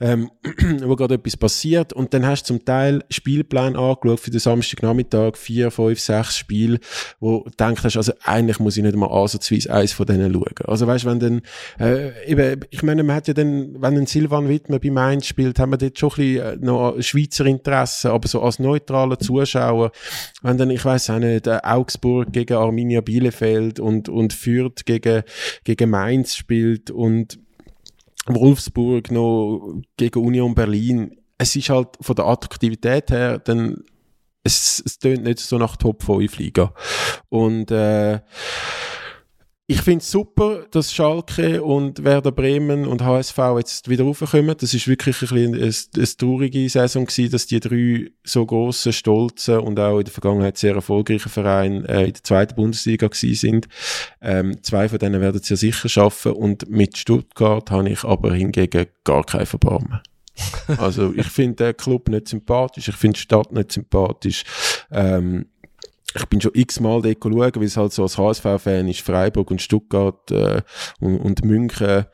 ähm, *clears throat* wo gerade etwas passiert. Und dann hast du zum Teil Spielplan angeschaut für den Samstagnachmittag, vier, fünf, sechs Spiele, wo du denkst, also eigentlich muss ich nicht mal ansatzweise eins von denen schauen. Also weißt, wenn dann, äh, eben, ich meine, man hat ja dann, wenn ein Silvan Wittmer bei Mainz spielt, haben wir dort schon ein bisschen äh, noch Schweizer Interesse, aber so als neutraler Zuschauer, wenn dann, ich weiß auch nicht, äh, Augsburg gegen Arminia Bielefeld und, und Fürth gegen, gegen Mainz spielt und Wolfsburg noch gegen Union Berlin, es ist halt von der Attraktivität her dann es, es tönt nicht so nach Top 5 Liga. Und äh, ich finde es super, dass Schalke und Werder Bremen und HSV jetzt wieder raufkommen. Das ist wirklich ein bisschen eine, eine traurige Saison gewesen, dass die drei so grossen, stolzen und auch in der Vergangenheit sehr erfolgreichen Vereine äh, in der zweiten Bundesliga gewesen sind. Ähm, zwei von denen werden es ja sicher schaffen und mit Stuttgart habe ich aber hingegen gar kein Verbarmen. *laughs* also ich finde den Club nicht sympathisch, ich finde die Stadt nicht sympathisch. Ähm, ich bin schon x-mal dort schauen, weil es halt so als HSV-Fan ist, Freiburg und Stuttgart äh, und, und München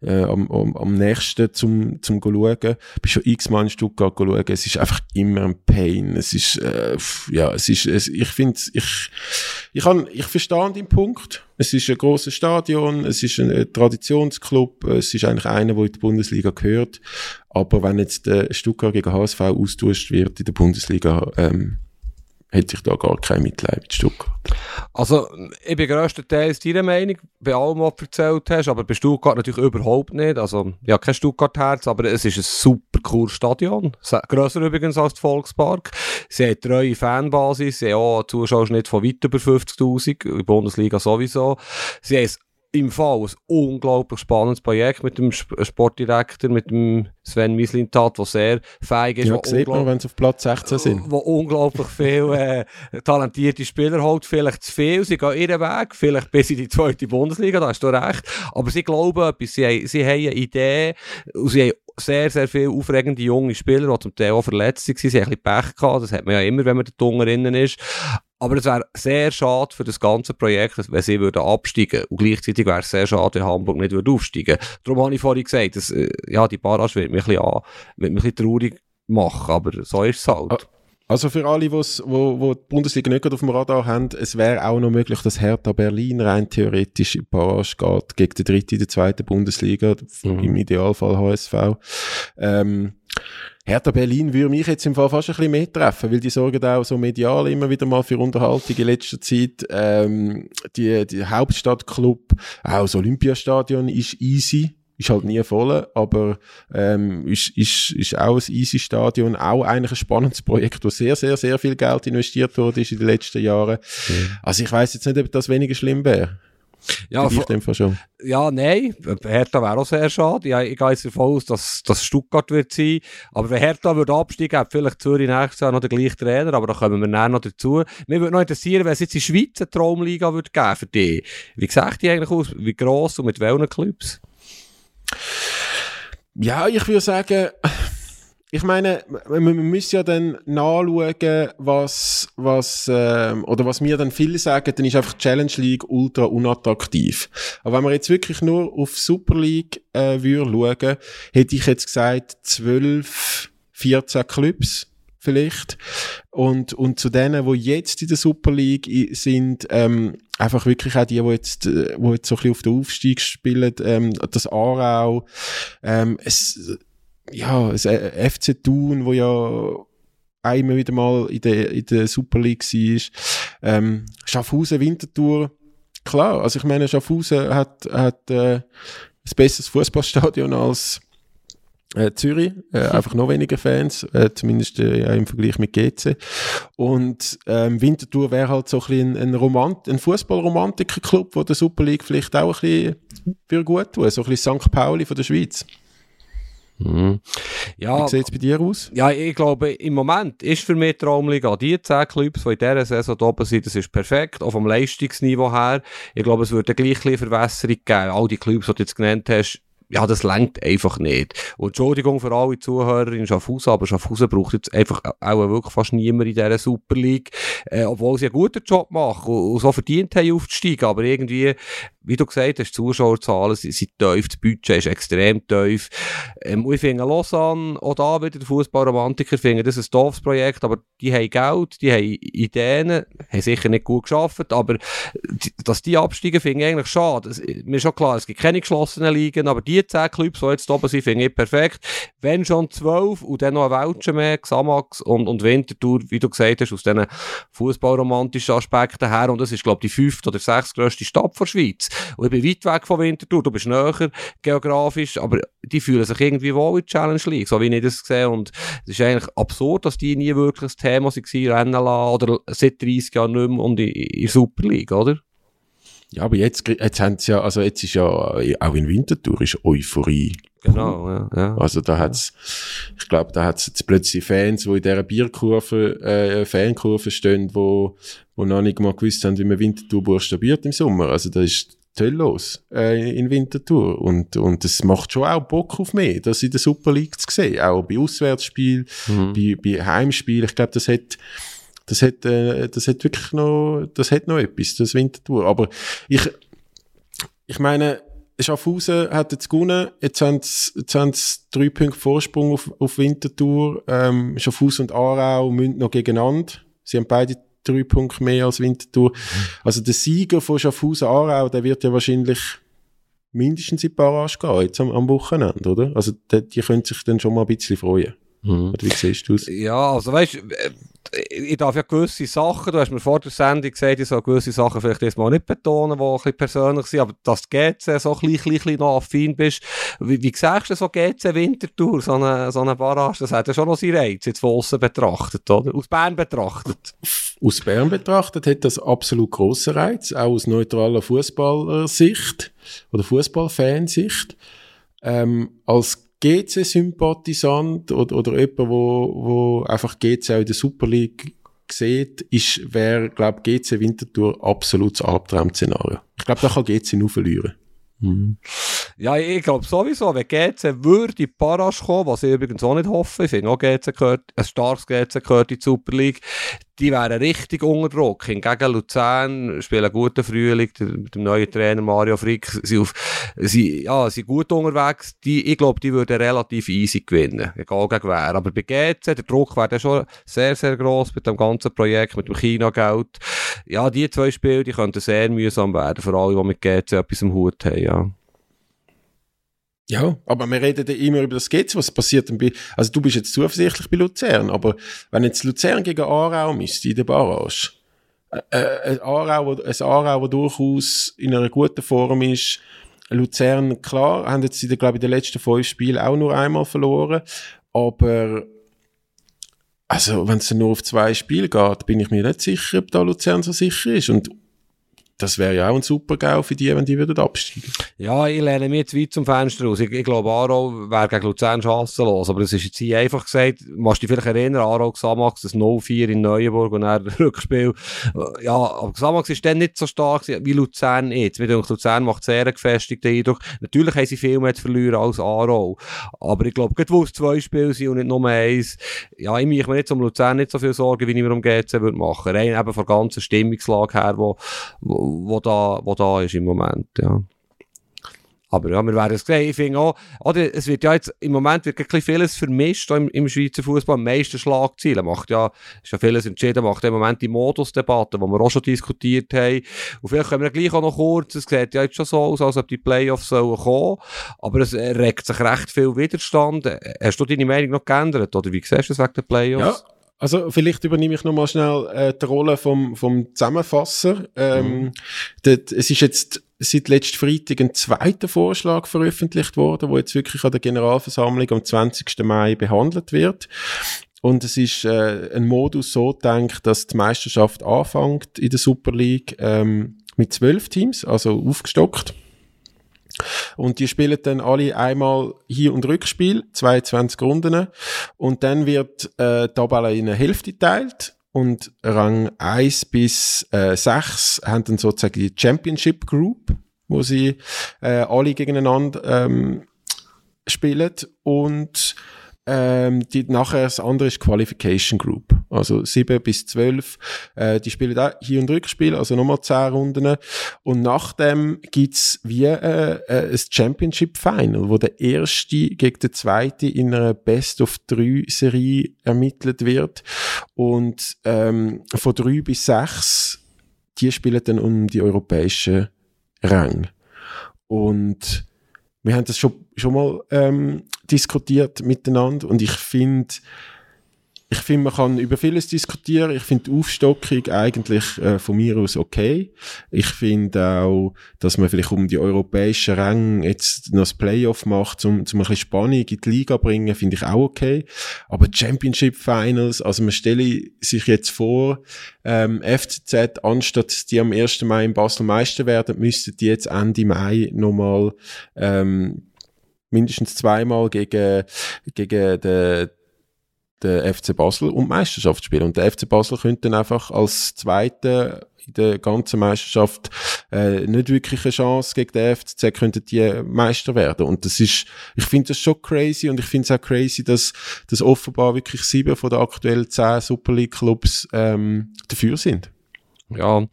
äh, am, am, am nächsten zum, zum schauen. Bin schon x-mal in Stuttgart schauen. Es ist einfach immer ein Pain. Es ist, äh, ja, es ist, es, ich finde, ich, ich, kann, ich verstehe den Punkt. Es ist ein grosses Stadion, es ist ein Traditionsclub, es ist eigentlich einer, der in die Bundesliga gehört. Aber wenn jetzt der Stuttgart gegen HSV austauscht wird in der Bundesliga, ähm, hätte ich da gar kein Mitleid mit Stuttgart. Also, ich bin grösstenteils deiner Meinung, bei allem, was du erzählt hast, aber bei Stuttgart natürlich überhaupt nicht. Also, ja, kein Stuttgart-Herz, aber es ist ein super cooles Stadion. Grösser übrigens als der Volkspark. Sie haben treue Fanbasis, sie haben auch Zuschauerschnitt von weit über 50.000, in der Bundesliga sowieso. Sie haben im Fall ein unglaublich spannendes Projekt mit dem äh, Sportdirektor, mit dem Sven Mislintat, der sehr fähig ist. Ja, sieht man, wenn sie auf Platz 16 sind. Wo unglaublich viel äh, talentierte Spieler holt, vielleicht zu viel, sie gehen ihren Weg, vielleicht bis in die zweite Bundesliga, da hast du recht, aber sie glauben etwas, sie, haben, sie haben eine Idee. Und sie haben sehr, sehr viele aufregende junge Spieler, die zum Teil auch verletzt waren, sie haben ein bisschen Pech gehabt, das hat man ja immer, wenn man da drinnen ist, aber es wäre sehr schade für das ganze Projekt, wenn sie würden absteigen Und gleichzeitig wäre es sehr schade, wenn Hamburg nicht würde aufsteigen Darum habe ich vorhin gesagt, dass, äh, ja, die Barrage wird mich ein bisschen, wird mich ein bisschen traurig machen, aber so ist es halt. Also für alle, wo's, wo, wo die Bundesliga nicht auf dem Radar haben, es wäre auch noch möglich, dass Hertha Berlin rein theoretisch in Barrage geht gegen die dritte, die zweite Bundesliga, mhm. im Idealfall HSV. Ähm, Hertha Berlin würde mich jetzt im Fall fast ein bisschen mehr treffen, weil die sorgen auch so medial immer wieder mal für Unterhaltung in letzter Zeit. Ähm, die, die Hauptstadtclub, auch das Olympiastadion ist easy ist halt nie voll, aber ähm, ist, ist, ist auch ein easy Stadion, auch eigentlich ein spannendes Projekt, wo sehr, sehr, sehr viel Geld investiert wurde in den letzten Jahren. Mhm. Also ich weiß jetzt nicht, ob das weniger schlimm wäre. Ja, schon. ja, nein, Hertha wäre auch sehr schade. Ja, ich gehe jetzt davon aus, dass, dass Stuttgart wird sein. Aber wenn Hertha würde absteigen, hat vielleicht Zürich nächstes Jahr noch den gleichen Trainer, aber da kommen wir näher noch dazu. Mir würde noch interessieren, wenn es jetzt in der Schweiz eine Traumliga würde geben für dich. Wie sieht die eigentlich aus? Wie gross und mit welchen Clubs? Ja, ich würde sagen, ich meine, man muss ja dann nachschauen, was, was, äh, oder was mir dann viele sagen, dann ist einfach Challenge League ultra unattraktiv. Aber wenn man jetzt wirklich nur auf Super League äh, würde schauen, hätte ich jetzt gesagt 12, 14 Clubs vielleicht. Und, und zu denen, die jetzt in der Super League sind, ähm, einfach wirklich auch die, die jetzt, äh, die jetzt so ein bisschen auf den Aufstieg spielen, ähm, das Aarau, ähm, es, ja, das äh, FC Thun, wo ja einmal wieder mal in der, in der Super League war, ähm, Schaffhausen Winterthur, klar, also ich meine, Schaffhausen hat, hat äh, ein besseres Fußballstadion als äh, Zürich, äh, *laughs* einfach noch weniger Fans, äh, zumindest äh, im Vergleich mit GC. Und ähm, Winterthur wäre halt so ein bisschen ein, Romant ein Fußballromantiker-Club, wo der Super League vielleicht auch ein bisschen für gut tut, so ein bisschen St. Pauli von der Schweiz. Mhm. Ja, Wie sieht es bei dir aus? Ja, ich glaube, im Moment ist für mich die Traumliga die 10 Clubs, die in dieser Saison oben sind, das ist perfekt, auch vom Leistungsniveau her. Ich glaube, es würde gleich eine Verwässerung geben. All die Clubs, die du jetzt genannt hast, ja, das lenkt einfach nicht. Und Entschuldigung für alle Zuhörer in Schaffhausen, aber Schaffhausen braucht jetzt einfach auch wirklich fast niemand in dieser Super League, äh, obwohl sie einen guten Job machen und, und so verdient haben aufzusteigen, aber irgendwie wie du gesagt hast, Zuschauerzahlen sind, sind tief, das Budget ist extrem tief. Ähm, ich finde Lausanne, auch da wieder der Fußballromantiker, finden das ein doofes Projekt, aber die haben Geld, die haben Ideen, haben sicher nicht gut geschafft, aber die, dass die absteigen, finde ich eigentlich schade. Es, mir ist schon klar, es gibt keine geschlossenen Ligen, aber die 10 Clubs, die jetzt oben sind, finde ich perfekt. Wenn schon 12 und dann noch ein Welschen mehr, Xamax und, und Winterthur, wie du gesagt hast, aus diesen fußballromantischen Aspekten her, und das ist, glaube ich, die fünfte oder sechste grösste Stadt der Schweiz. Und ich bin weit weg von Winterthur, du bist näher geografisch, aber die fühlen sich irgendwie wohl in Challenge League, so wie ich das sehe. Und es ist eigentlich absurd, dass die nie wirklich ein Thema waren, Rennen lassen, oder seit 30 Jahren nicht mehr und in, in Super League, oder? Ja, aber jetzt, jetzt haben sie ja, also jetzt ist ja, auch in Winterthur ist Euphorie. Genau, ja, ja. Also da hat's, ich glaube, da hat's jetzt plötzlich Fans, die in dieser Bierkurve, äh, Fankurve stehen, wo, wo noch nicht mal gewusst haben, wie man Winterthur buchstabiert im Sommer. Also da ist los äh, in Winterthur. Und, und das macht schon auch Bock auf mehr, das in der Super League zu sehen. Auch bei Auswärtsspielen, mhm. bei, bei Heimspielen. Ich glaube, das hat, das hat, äh, das hat wirklich noch, das hat noch etwas, das Winterthur. Aber ich, ich meine, Schaffhausen hat jetzt gewonnen, jetzt haben sie, jetzt haben sie drei Punkte Vorsprung auf, auf Winterthur. Ähm, Schaffhausen und Aarau münden noch gegeneinander. Sie haben beide drei Punkte mehr als Winterthur. Also der Sieger von Schaffhausen Aarau, der wird ja wahrscheinlich mindestens in die Barrage gehen, jetzt am, am Wochenende, oder? Also die, die können sich dann schon mal ein bisschen freuen. Mhm. Wie siehst du es? Ja, also weißt ich darf ja gewisse Sachen, du hast mir vor der Sendung gesagt, ich soll gewisse Sachen vielleicht erstmal nicht betonen, die ein bisschen persönlich sind, aber dass du GC so ein bisschen, noch affin bist, wie, wie sagst du so GC Wintertour, so eine, so eine Barrage, das hat ja schon noch seinen Reiz, jetzt von außen betrachtet, oder? Aus Bern betrachtet. Aus Bern betrachtet hat das absolut grossen Reiz, auch aus neutraler Fußballersicht oder Fußballfansicht. Ähm, als GC-Sympathisant oder, oder jemand, wo, wo einfach GC auch in der Super League sieht, ist, wäre, glaube GC Winterthur absolutes Albtraum-Szenario. Ich glaube, da kann GC nur verlieren. Mhm. Ja, ich glaube sowieso, wenn GC würde in Parasch kommen, was ich übrigens auch nicht hoffe, ich finde auch GC gehört, ein starkes GC gehört in die Super League, die wären richtig unter Druck. Hingegen Luzern spielen einen guten Frühling, mit dem neuen Trainer Mario Frick, sie, auf, sie, ja, sind gut unterwegs. Die, ich glaube, die würden relativ easy gewinnen, egal gegen wer. Aber bei GC, der Druck wäre schon sehr, sehr gross mit dem ganzen Projekt, mit dem China-Geld. Ja, die zwei Spiele, die könnten sehr mühsam werden, für alle, die mit GC etwas im Hut haben, ja. Ja, aber wir reden ja immer über das GC, was passiert bei, also du bist jetzt zuversichtlich bei Luzern, aber wenn jetzt Luzern gegen Aarau müsste in der Barrage, äh, äh, ein Aarau, ein Aarau, das durchaus in einer guten Form ist, Luzern, klar, haben jetzt, glaube ich, in den letzten fünf Spielen auch nur einmal verloren. Aber also, wenn es nur auf zwei Spiele geht, bin ich mir nicht sicher, ob da Luzern so sicher ist. Und das wäre ja auch ein super GAU für die, wenn die würden absteigen. Ja, ich lehne mich jetzt weit zum Fenster aus. Ich, ich glaube, Aarau wäre gegen Luzern chancenlos. Aber es ist jetzt hier einfach gesagt, machst du dich vielleicht erinnern, Aarau Xamax, das 0-4 in Neuenburg und dann *laughs* Rückspiel. Ja, aber Xamax ist dann nicht so stark wie Luzern jetzt. Mit Luzern macht sehr einen gefestigten Eindruck. Natürlich haben sie viel mehr zu verlieren als Aarau. Aber ich glaube, gerade wo es zwei Spiele sind und nicht nur eins, ja, ich mache mir jetzt um Luzern nicht so viel Sorgen, wie ich mir um GC würde machen. Rein eben von der ganzen Stimmungslage her, wo, wo wo da, wo da ist im Moment, ja. Aber ja, wir werden es sehen. Ich finde auch, oder, es wird ja jetzt, im Moment wird ein vieles vermischt im, im Schweizer Fußball. Am meisten Schlagziele macht ja, ist ja vieles entschieden, macht im Moment die Modusdebatte, die wir auch schon diskutiert haben. Und vielleicht können wir gleich auch noch kurz, es sieht ja jetzt schon so aus, als ob die Playoffs sollen kommen. Aber es regt sich recht viel Widerstand. Hast du deine Meinung noch geändert, oder wie siehst du es wegen der Playoffs? Ja. Also vielleicht übernehme ich nochmal schnell äh, die Rolle vom, vom Zusammenfasser. Ähm, mhm. das, es ist jetzt seit letzten Freitag ein zweiter Vorschlag veröffentlicht worden, wo jetzt wirklich an der Generalversammlung am 20. Mai behandelt wird. Und es ist äh, ein Modus so gedacht, dass die Meisterschaft anfängt in der Super League ähm, mit zwölf Teams, also aufgestockt. Und die spielen dann alle einmal Hier- und Rückspiel, 22 Runden. Und dann wird äh, die Tabelle in eine Hälfte geteilt. Und Rang 1 bis äh, 6 haben dann sozusagen die Championship Group, wo sie äh, alle gegeneinander ähm, spielen. Und ähm, die, nachher das andere ist Qualification Group. Also 7 bis 12. Äh, die spielen auch Hier- und Rückspiel, also nochmal 10 Runden. Und nachdem gibt's wie äh, äh, ein Championship Final, wo der erste gegen den zweiten in einer Best of 3 Serie ermittelt wird. Und ähm, von 3 bis 6, die spielen dann um die europäischen Rang. Und wir haben das schon, schon mal ähm, diskutiert miteinander und ich finde, ich finde, man kann über vieles diskutieren. Ich finde die Aufstockung eigentlich äh, von mir aus okay. Ich finde auch, dass man vielleicht um die europäischen Ränge jetzt noch das Playoff macht, um, um ein bisschen Spannung in die Liga bringen, finde ich auch okay. Aber Championship Finals, also man stelle sich jetzt vor, ähm, FCZ, anstatt die am 1. Mai in Basel Meister werden, müssten die jetzt Ende Mai nochmal ähm, mindestens zweimal gegen, gegen den der FC Basel um Meisterschaft spielen. Und der FC Basel könnte dann einfach als Zweiter in der ganzen Meisterschaft äh, nicht wirklich eine Chance gegen den FCZ könnten die Meister werden. Und das ist, ich finde das schon crazy und ich finde es auch crazy, dass, dass offenbar wirklich sieben von den aktuellen zehn Super League Clubs ähm, dafür sind. Ja,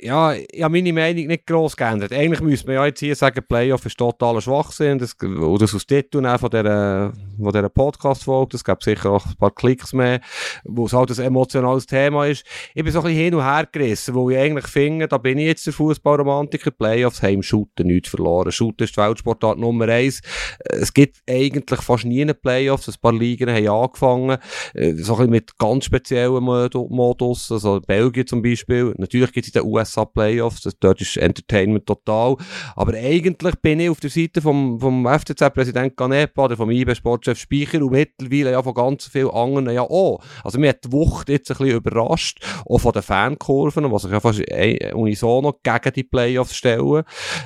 ja, ich habe meine Meinung nicht gross geändert. Eigentlich müsste man ja jetzt hier sagen, Playoff ist totaler Schwachsinn. Das, oder aus Titel von dieser, von dieser Podcast-Folge. Das gab sicher auch ein paar Klicks mehr, wo es halt ein emotionales Thema ist. Ich bin so ein bisschen hin und her gerissen, wo ich eigentlich finde, da bin ich jetzt der Fußballromantiker. Playoffs haben im Shooter nichts verloren. Shooter ist die Weltsportart Nummer eins. Es gibt eigentlich fast nie eine Playoffs. Ein paar Ligen haben angefangen. Äh, so ein bisschen mit ganz speziellen Modus. Also Belgien zum Beispiel. Natürlich gibt es in den USA Playoffs, dort ist Entertainment total. Aber eigentlich bin ich auf der Seite vom, vom FCZ-Präsident Ganepa oder vom IB-Sportchef Speicher und mittlerweile ja von ganz vielen anderen ja auch. Also mir hat die Woche jetzt ein bisschen überrascht, auch von den Fankurven, die sich ja fast unisono gegen die Playoffs stellen.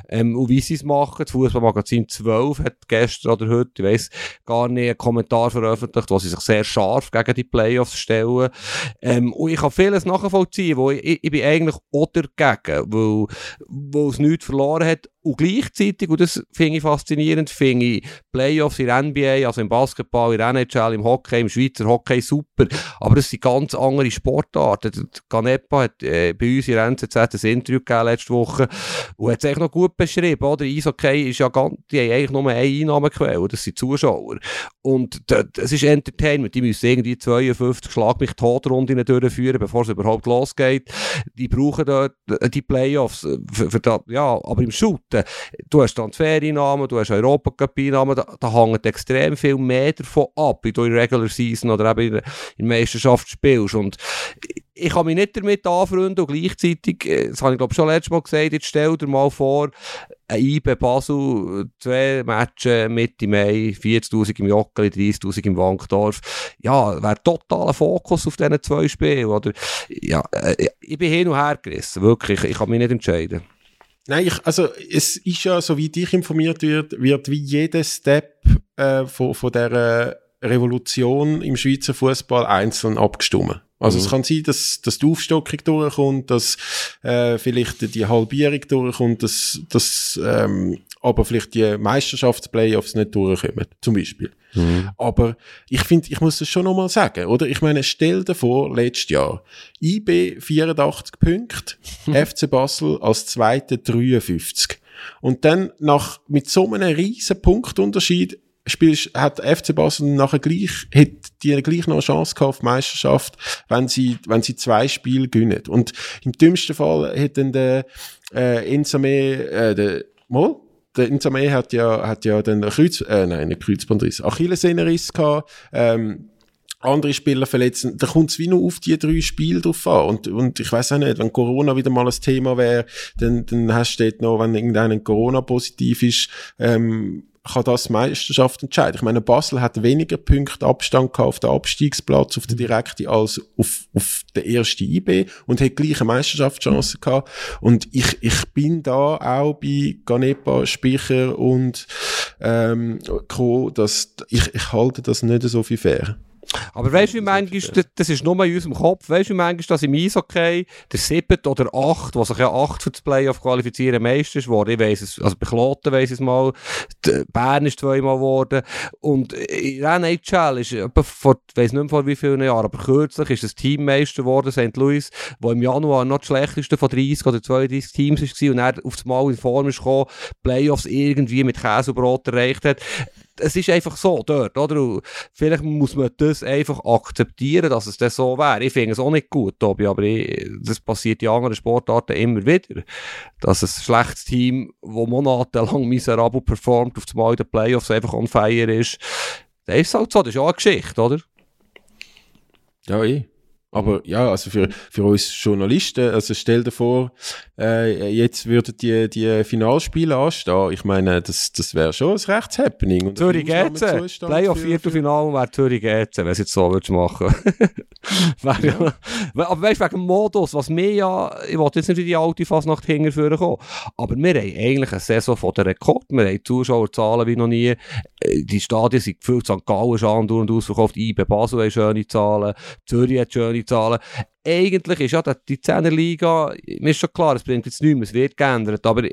Ähm, und wie sie es machen, das Fußballmagazin 12 hat gestern oder heute, ich weiss gar nicht, einen Kommentar veröffentlicht, wo sie sich sehr scharf gegen die Playoffs stellen. Ähm, und ich kann vieles nachvollziehen, wo ich, ich, ich bin eigentlich auch dagegen, weil, weil es nichts verloren hat und gleichzeitig, und das finde ich faszinierend, finde ich Playoffs in der NBA, also im Basketball, in der NHL, im Hockey, im Schweizer Hockey super. Aber das sind ganz andere Sportarten. Ganepa hat äh, bei uns in der NZZ ein Interview gegeben letzte Woche und hat es eigentlich noch gut beschrieben. Oder? Eishockey ist ja ganz, die haben eigentlich nur eine Einnahmequelle, das sind Zuschauer. Und es ist Entertainment. Die müssen irgendwie 52 Schlag mich Todrunden durchführen, bevor es überhaupt losgeht. Die brauchen dort äh, die Playoffs. Äh, für, für das, ja, aber im Shooten Du hast Transfereinnahmen, du hast Europacup-Einnahmen, da, da hängt extrem viel mehr davon ab, wie du in Regular Season oder eben in der, Meisterschaft spielst. Und ich kann mich nicht damit anfreunden und gleichzeitig, äh, das habe ich glaube schon letztes Mal gesagt, jetzt stell dir mal vor, ein IB Basel, zwei Matches Mitte Mai, 40'000 im Jockeli, 30'000 im Wankdorf. Ja, wäre totaler Fokus auf diesen zwei Spielen, oder? Ja, äh, ich bin hin und her gerissen, wirklich, ich, ich kann mich nicht entscheiden. Nein, ich, also es ist ja, so wie dich informiert wird, wird wie jeder Step äh, von, von der Revolution im Schweizer Fußball einzeln abgestimmt. Also mhm. es kann sein, dass, dass die Aufstockung durchkommt, dass äh, vielleicht die Halbierung durchkommt, dass, dass ähm, aber vielleicht die Meisterschaftsplayoffs nicht durchkommen, zum Beispiel. Mhm. Aber ich finde, ich muss das schon nochmal sagen, oder? Ich meine, stell dir vor, letztes Jahr, IB 84 Punkte, *laughs* FC Basel als zweite 53. Und dann nach, mit so einem riesen Punktunterschied spielst, hat FC Basel nachher gleich, hat die gleich noch eine Chance gehabt auf die Meisterschaft, wenn sie, wenn sie zwei Spiele gewinnen. Und im dümmsten Fall hat dann der, äh, Insame, äh, der, mal, der Insame hat ja, hat ja dann Kreuz, äh, nein, nicht Kreuzbandriss, Achillessehnenriss gehabt, ähm, andere Spieler verletzen, da kommt es wie nur auf die drei Spiele drauf an. Und, und ich weiß auch nicht, wenn Corona wieder mal ein Thema wäre, dann, dann hast du dort noch, wenn irgendein Corona positiv ist, ähm, kann das Meisterschaft entscheiden. Ich meine, Basel hat weniger Punkte Abstand gehabt auf den Abstiegsplatz, auf der direkte, als auf, auf der erste IB und hat gleiche Meisterschaftschance gehabt. Und ich, ich bin da auch bei Ganepa, Speicher und ähm, Co., dass ich, ich halte das nicht so viel fair. Aber weißt du, wie manchmal, das, ist nur in unserem Kopf, weißt du, wie manchmal, dass im Eishockey der siebte oder acht, was sich ja acht für das Playoff qualifizieren Meister ist worden, ich weiss es, also bei Kloten weiss ich es mal, Bern ist zweimal geworden. Und in der NHL ist, vor, ich weiss nicht mehr vor wie vielen Jahren, aber kürzlich ist das Teammeister geworden, St. Louis, wo im Januar noch das schlechteste von 30 oder 32 Teams war und er auf das Mal in Form ist gekommen, Playoffs irgendwie mit Käse und Brot erreicht hat es ist einfach so dort, oder? Und vielleicht muss man das einfach akzeptieren, dass es das so wäre. Ich finde es auch nicht gut, Tobi, aber ich, das passiert in anderen Sportarten immer wieder. Dass ein schlechtes Team, das monatelang *laughs* miserabel performt, auf einmal in den Playoffs einfach on fire ist. Das ist halt so, das ist auch eine Geschichte, oder? Ja, ich. Aber ja, also für, für uns Journalisten, also stell dir vor, äh, jetzt würden die, die Finalspiele anstehen. Ich meine, das, das wäre schon ein rechts Happening. Zürich Gäze, Playoff Viertelfinale wäre Zürich Gäze, wenn es jetzt so würdest machen. *laughs* ja. aber weißt du, wegen dem Modus, was wir ja, ich wollte jetzt nicht in die alte Fasnacht hinterführen kommen, aber wir haben eigentlich eine Saison von der Rekord. Wir haben Zuschauerzahlen wie noch nie. Äh, die Stadien sind gefüllt, St. Gallen ist andauernd und ausverkauft, IB Basel hat schöne Zahlen, Zürich hat schöne Zahlen. Eigentlich ist ja die 10er Liga, mir ist schon klar, es bringt jetzt nichts es wird geändert, aber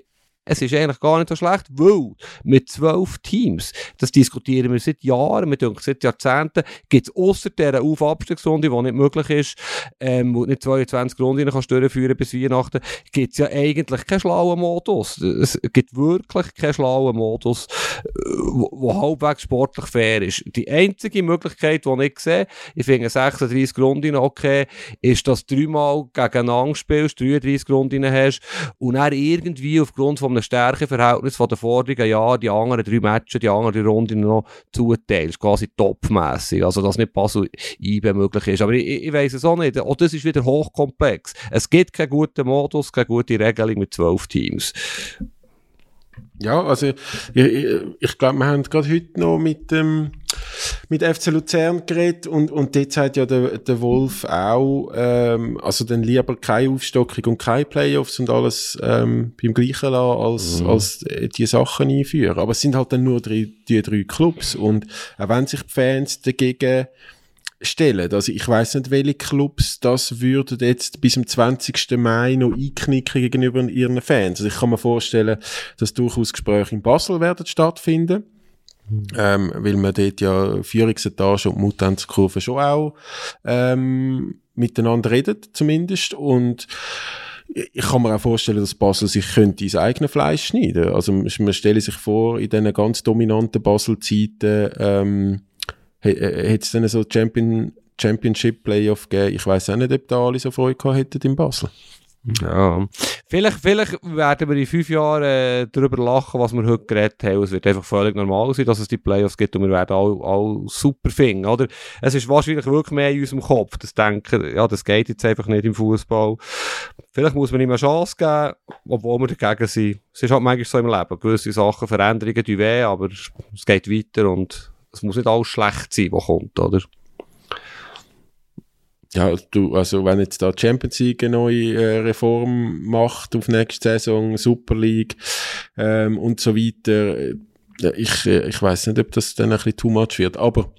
es ist eigentlich gar nicht so schlecht, weil mit zwölf Teams, das diskutieren wir seit Jahren, wir denken seit Jahrzehnten, gibt es außer dieser Auf-Abstiegsrunde, die nicht möglich ist, ähm, wo nicht 22 Runden kannst durchführen bis Weihnachten, gibt es ja eigentlich keinen schlauen Modus. Es gibt wirklich keinen schlauen Modus, der halbwegs sportlich fair ist. Die einzige Möglichkeit, die ich sehe, ich finde 36 Runden okay, ist, dass du dreimal gegeneinander spielst, 33 Runden hast und dann irgendwie aufgrund von einem Stärkeverhältnis von den vorigen Jahren die anderen drei Matches, die anderen Runden noch zuteilst, quasi topmässig. Also, dass nicht Basel IB möglich ist. Aber ich, ich weiss es auch nicht. Auch das ist wieder hochkomplex. Es gibt keinen guten Modus, keine gute Regelung mit zwölf Teams. Ja, also ich, ich, ich glaube, wir haben gerade heute noch mit dem mit FC Luzern geredet und, und dort sagt ja der, der Wolf auch, ähm, also dann lieber keine Aufstockung und keine Playoffs und alles ähm, beim gleichen lassen, als, mhm. als die Sachen einführen. Aber es sind halt dann nur die, die drei Clubs und auch wenn sich die Fans dagegen stellen. Also ich weiß nicht, welche Clubs das würden jetzt bis zum 20. Mai noch einknicken gegenüber ihren Fans. Also ich kann mir vorstellen, dass durchaus Gespräche in Basel werden stattfinden. Mhm. Ähm, weil man dort ja Führungsetage und Mutenzkurve schon auch ähm, miteinander redet, zumindest. Und ich kann mir auch vorstellen, dass Basel sich könnte ins eigene Fleisch schneiden. Also man stelle sich vor, in diesen ganz dominanten Basel-Zeiten ähm, hätte es dann so Champion, Championship Playoff gegeben. Ich weiß auch nicht, ob da alle so Freude gehabt hätten in Basel. Ja. Vielleicht, vielleicht werden wir in fünf Jahren äh, darüber lachen, was wir heute geredet haben. Es wird einfach völlig normal sein, dass es die Playoffs gibt und wir werden alle, alle super finden, oder? Es ist wahrscheinlich wirklich mehr in unserem Kopf, das Denken, ja, das geht jetzt einfach nicht im Fußball. Vielleicht muss man ihm eine Chance geben, obwohl wir dagegen sind. Es ist halt manchmal so im Leben. Gewisse Sachen, Veränderungen tun weh, aber es geht weiter und es muss nicht alles schlecht sein, was kommt, oder? Ja, du, also wenn jetzt da die Champions League eine neue äh, Reform macht auf nächste Saison, Super League ähm, und so weiter, äh, ich, äh, ich weiß nicht, ob das dann ein bisschen too much wird, aber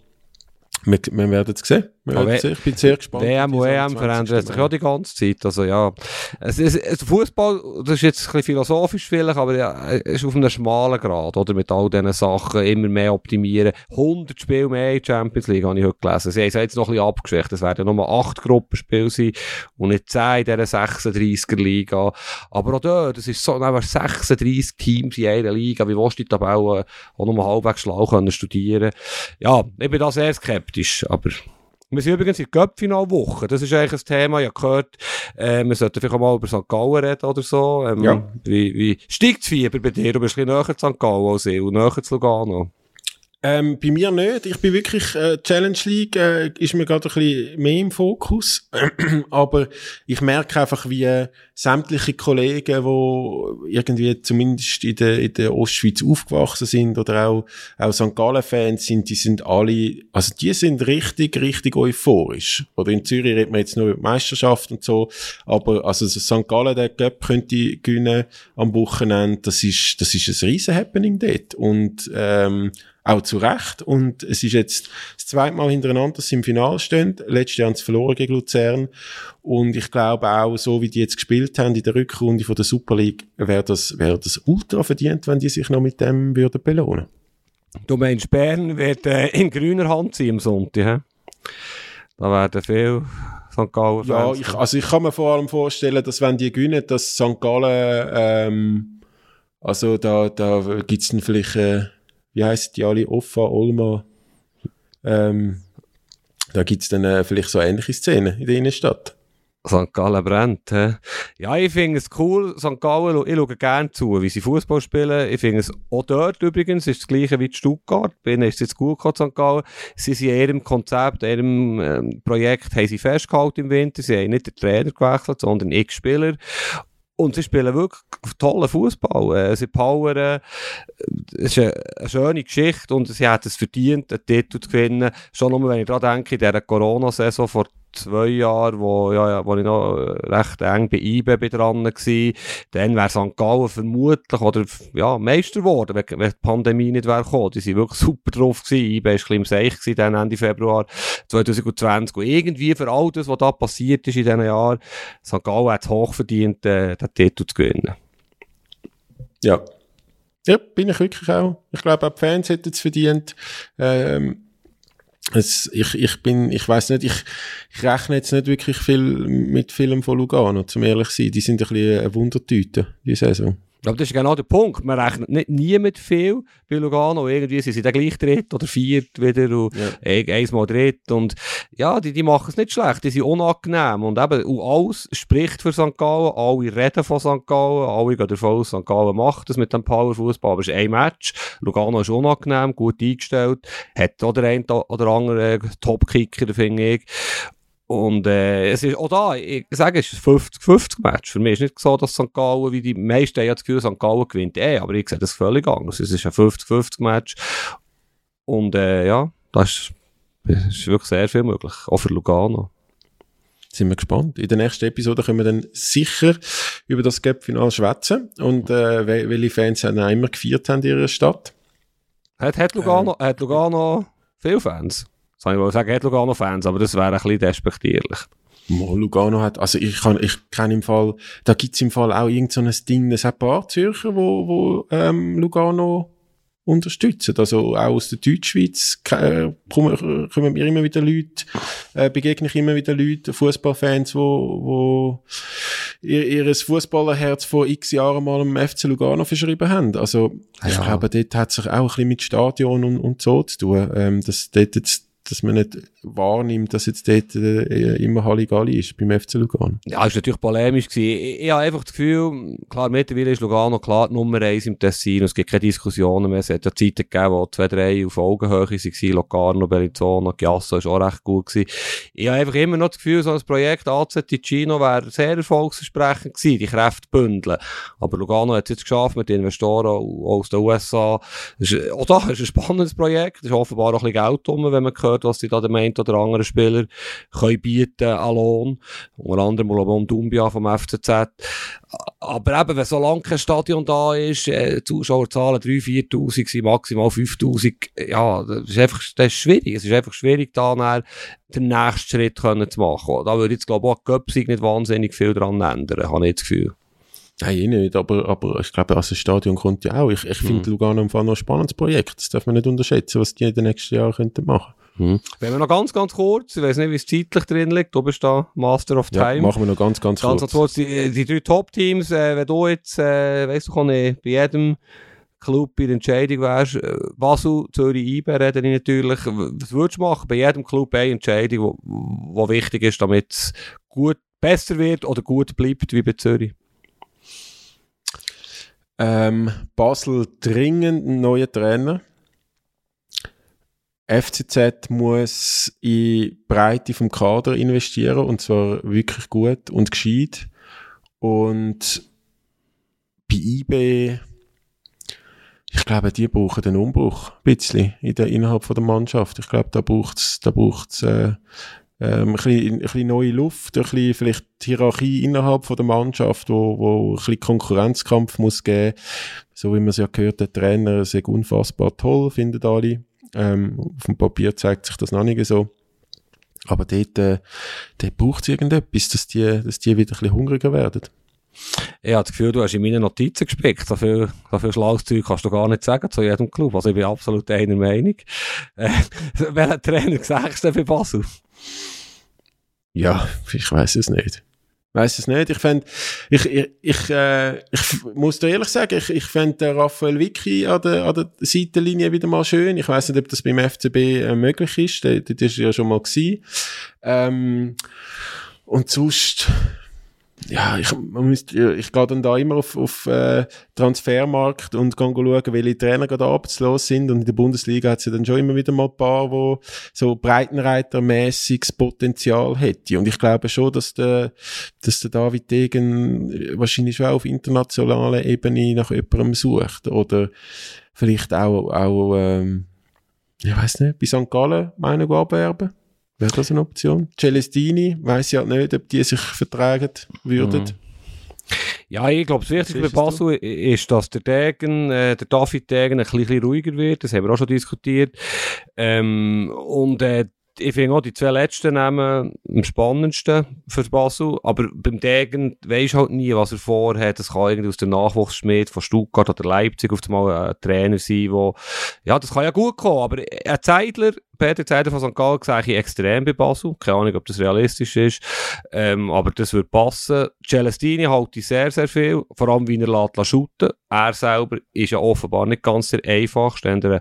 wir, wir werden es sehen. Sehen. Ich bin sehr gespannt. WM und EM verändert sich ja die ganze Zeit. Also ja, es ist, es, Fußball, das ist jetzt ein bisschen philosophisch vielleicht, aber ja, es ist auf einem schmalen Grad, oder? Mit all diesen Sachen immer mehr optimieren. 100 Spiele mehr in der Champions League, habe ich heute gelesen. Sie haben es jetzt noch ein bisschen abgeschwächt. Es werden nur 8 Gruppenspiele sein und nicht 10 in dieser 36er Liga. Aber auch dort, das ist so, dann 36 Teams in einer Liga. Wie willst du die Tabelle auch noch halbwegs schlau können studieren? Ja, ich bin da sehr skeptisch, aber wir sind übrigens in der Göppfinalwoche. Das ist eigentlich ein Thema. Ich habe gehört, äh, wir sollten vielleicht auch mal über St. Gallen reden oder so. Ähm, Ja. Wie, wie steigt das Fieber bei dir? Du bist ein bisschen näher zu St. Gallen als ich und näher zu Lugano. Ähm, bei mir nicht. Ich bin wirklich, äh, Challenge League äh, ist mir gerade ein bisschen mehr im Fokus. *clears throat* Aber ich merke einfach, wie äh, sämtliche Kollegen, die irgendwie zumindest in der, in der Ostschweiz aufgewachsen sind oder auch, auch St. Gallen-Fans sind, die sind alle, also die sind richtig, richtig euphorisch. Oder in Zürich redet man jetzt nur über die Meisterschaft und so. Aber also so St. Gallen, der Cup könnte gewinnen am Wochenende. Das ist, das ist ein riesen Happening dort. Und, ähm, auch zu Recht. Und es ist jetzt das zweite Mal hintereinander, dass sie im Finale stehen. Letztes Jahr haben sie verloren gegen Luzern. Und ich glaube auch, so wie die jetzt gespielt haben in der Rückrunde von der Super League, wäre das, wäre das ultra verdient, wenn die sich noch mit dem würden belohnen. Du meinst, Bern wird äh, in grüner Hand sein am Sonntag, hä? Da werden viele St. Gallen Ja, ich, also ich kann mir vor allem vorstellen, dass wenn die gewinnen, dass St. Gallen, ähm, also da, da gibt's dann vielleicht, äh, wie heisst die alle, Offa, Olma, ähm, da gibt's dann äh, vielleicht so ähnliche Szenen in der Innenstadt. St. Gallen brennt. He? Ja, ich finde es cool. St. Gallen, ich schaue gerne zu, wie sie Fußball spielen. Ich finde es auch dort übrigens, ist das gleiche wie Stuttgart. Ihnen ist es jetzt gut gekommen, St. Gallen. Sie sind in ihrem Konzept, in ihrem ähm, Projekt, haben sie festgehalten im Winter. Sie haben nicht den Trainer gewechselt, sondern x Spieler. Und sie spielen wirklich tollen Fußball. Äh, sie powern. Es ist eine schöne Geschichte und sie hat es verdient, einen Titel zu gewinnen. Schon nur, wenn ich daran denke, in dieser Corona-Saison vor zwei Jahren, wo, ja, ja, wo ich noch recht eng bei IBE bin dran war, dann wäre St. Gallen vermutlich oder, ja, Meister geworden, wenn, wenn die Pandemie nicht wäre gekommen. Die sind wirklich super drauf gewesen. IBE war ein bisschen im Seich gewesen, dann Ende Februar 2020. Und irgendwie für all das, was da passiert ist in diesen Jahren, St. Gallen hat es hoch verdient, äh, den Titel zu gewinnen. Ja. Ja, bin ich wirklich auch. Ich glaube, auch die Fans hätten es verdient. Ähm, es, ich, ich bin, ich weiß nicht, ich, ich rechne jetzt nicht wirklich viel mit Film von Lugano, zum ehrlich sein. Die sind ein bisschen eine Wundertüte, die Saison. Aber das ist genau der Punkt. Man rechnet nicht, nie mit viel bei Lugano. Irgendwie sind sie dann gleich dritt oder viert wieder und Ja. ja. eins dritt. Und ja, die, die machen es nicht schlecht. Die sind unangenehm. Und eben, und alles spricht für St. Gallen. Alle reden von St. Gallen. Alle gehen davon aus, St. Gallen macht das mit dem Powerfußball. Aber es ist ein Match. Lugano ist unangenehm, gut eingestellt. Hat auch der eine oder andere Top-Kicker, finde ich. Und äh, es ist auch da, ich sage, es ist ein 50-50-Match. Für mich ist nicht so, dass St. Gallen, wie die meisten haben ja das Gefühl, St. Gallen gewinnt eh, aber ich sehe das völlig anders. Es ist ein 50-50-Match. Und äh, ja, das ist, ist wirklich sehr viel möglich, auch für Lugano. Sind wir gespannt. In der nächsten Episode können wir dann sicher über das Gap-Final schwätzen und äh, wel- welche Fans dann auch immer gefeiert haben in ihrer Stadt. Hat, hat, Lugano, hat Lugano viele Fans? Kann ich wohl sagen, hat Lugano Fans, aber das wäre ein bisschen despektierlich. Mo, Lugano hat, also ich kann, ich kenne im Fall, da gibt's im Fall auch irgend so ein Ding, es hat ein paar Zürcher, wo, wo ähm, Lugano unterstützen. Also auch aus der Deutschschweiz äh, kommen, kommen mir immer wieder Leute, äh, begegne ich immer wieder Leute, Fußballfans, wo, wo ihr, ihres Fußballerherz vor x Jahren mal im FC Lugano verschrieben haben. Also ich Ja. glaube, dort hat sich auch ein bisschen mit Stadion und, und so zu tun, ähm, dass dort jetzt dass man nicht wahrnimmt, dass jetzt dort äh, immer Halligalli ist beim FC Lugano. Ja, ist natürlich polemisch. Ich, ich habe einfach das Gefühl, klar, mittlerweile ist Lugano klar die Nummer 1 im Tessin es gibt keine Diskussionen mehr. Es hat ja Zeiten gegeben, wo zwei, drei auf Augenhöhe waren, Locarno, Bellinzona, Chiasso ist auch recht gut gewesen. Ich habe einfach immer noch das Gefühl, so ein Projekt AZ Ticino wäre sehr erfolgsversprechend gewesen, die Kräfte bündeln. Aber Lugano hat es jetzt geschafft mit Investoren aus den USA. Ist, auch da ist ein spannendes Projekt. Es ist offenbar auch ein bisschen Geld drum, wenn man hört, was sie da dem einen oder anderen Spieler können bieten an Lohn. Unter anderem Mulabon Dumbia vom FCZ. Aber eben, wenn so lange kein Stadion da ist, äh, Zuschauerzahlen 3.000, 4.000 sind, maximal 5.000, ja, das ist einfach, das ist schwierig. Es ist einfach schwierig, da dann den nächsten Schritt können zu machen. Da würde jetzt, glaube ich, auch Göpsig nicht wahnsinnig viel dran ändern, habe ich das Gefühl. Nein, ich nicht, aber, aber ich glaube, also das Stadion kommt ja auch. Ich, ich finde mhm. Lugano im Fall noch ein spannendes Projekt. Das darf man nicht unterschätzen, was die in den nächsten Jahren könnten machen mhm. Wenn wir noch ganz, ganz kurz, ich weiß nicht, wie es zeitlich drin liegt, du bist da Master of Time. Ja, machen wir noch ganz, ganz, ganz kurz. kurz. Die, die drei Top-Teams, äh, wenn du jetzt, äh, weißt du, nicht, bei jedem Club bei der Entscheidung wärst, äh, Basel, Zürich, IB reden natürlich. Was würdest du machen bei jedem Club eine Entscheidung, die wichtig ist, damit es gut besser wird oder gut bleibt wie bei Zürich? Ähm, Basel dringend einen neuen Trainer. FCZ muss in Breite vom Kader investieren und zwar wirklich gut und gescheit. Und bei IB, ich glaube, die brauchen einen Umbruch, ein bisschen in der, innerhalb von der Mannschaft. Ich glaube, da braucht es da braucht's, äh, ähm, ein, bisschen, ein bisschen neue Luft, ein bisschen vielleicht Hierarchie innerhalb von der Mannschaft, wo, wo ein bisschen Konkurrenzkampf muss geben. So wie man es ja gehört, der Trainer ist unfassbar toll, finden alle. Ähm, auf dem Papier zeigt sich das noch nicht so. Aber dort, äh, dort braucht es irgendetwas, dass die, dass die wieder ein bisschen hungriger werden. Ich habe das Gefühl, du hast in meine Notizen gespickt. So viel Schlauchzeug kannst du gar nicht sagen zu jedem Club. Also ich bin absolut einer Meinung. Äh, *laughs* welcher Trainer sagst du denn bei Basel? Ja, ich weiß es nicht. Weiß es nicht. Ich fände, ich, ich, ich, äh, ich muss dir ehrlich sagen, ich, ich fände Raphael Vicky an der, an der Seitenlinie wieder mal schön. Ich weiß nicht, ob das beim FCB äh, möglich ist. Das, das ist ja schon mal gewesen. Ähm, und sonst, ja, ich, man müsste, ich gehe dann da immer auf, auf äh, Transfermarkt und gehe schauen, welche Trainer gerade arbeitslos sind. Und in der Bundesliga hat es ja dann schon immer wieder mal ein paar, wo so breitenreitermäßiges Potenzial hätte. Und ich glaube schon, dass der, dass der David Degen wahrscheinlich schon auf internationaler Ebene nach jemandem sucht. Oder vielleicht auch, auch ähm, ich weiß nicht, bei St. Gallen meinen abwerben. Wäre das eine Option? Celestini, weiß ja nicht, ob die sich vertragen würden. Mhm. Ja, ich glaube, das Wichtigste bei Basel ist, dass der Degen, äh, der David Degen ein bisschen ruhiger wird. Das haben wir auch schon diskutiert. Ähm, und äh, ich finde auch die zwei letzten Namen am spannendsten für Basel. Aber beim Degen weisst halt nie, was er vorhat. Das kann irgendwie aus der Nachwuchsschmied von Stuttgart oder Leipzig auf einmal ein Trainer sein, wo, ja, das kann ja gut kommen. Aber ein Zeitler, Peter Zeidler von St. Gallen sehe ich extrem bei Basel. Keine Ahnung, ob das realistisch ist. Ähm, aber das würde passen. Celestini halte ich sehr, sehr viel. Vor allem, wie er lässt, shooten. Er selber ist ja offenbar nicht ganz der einfachste. Er äh,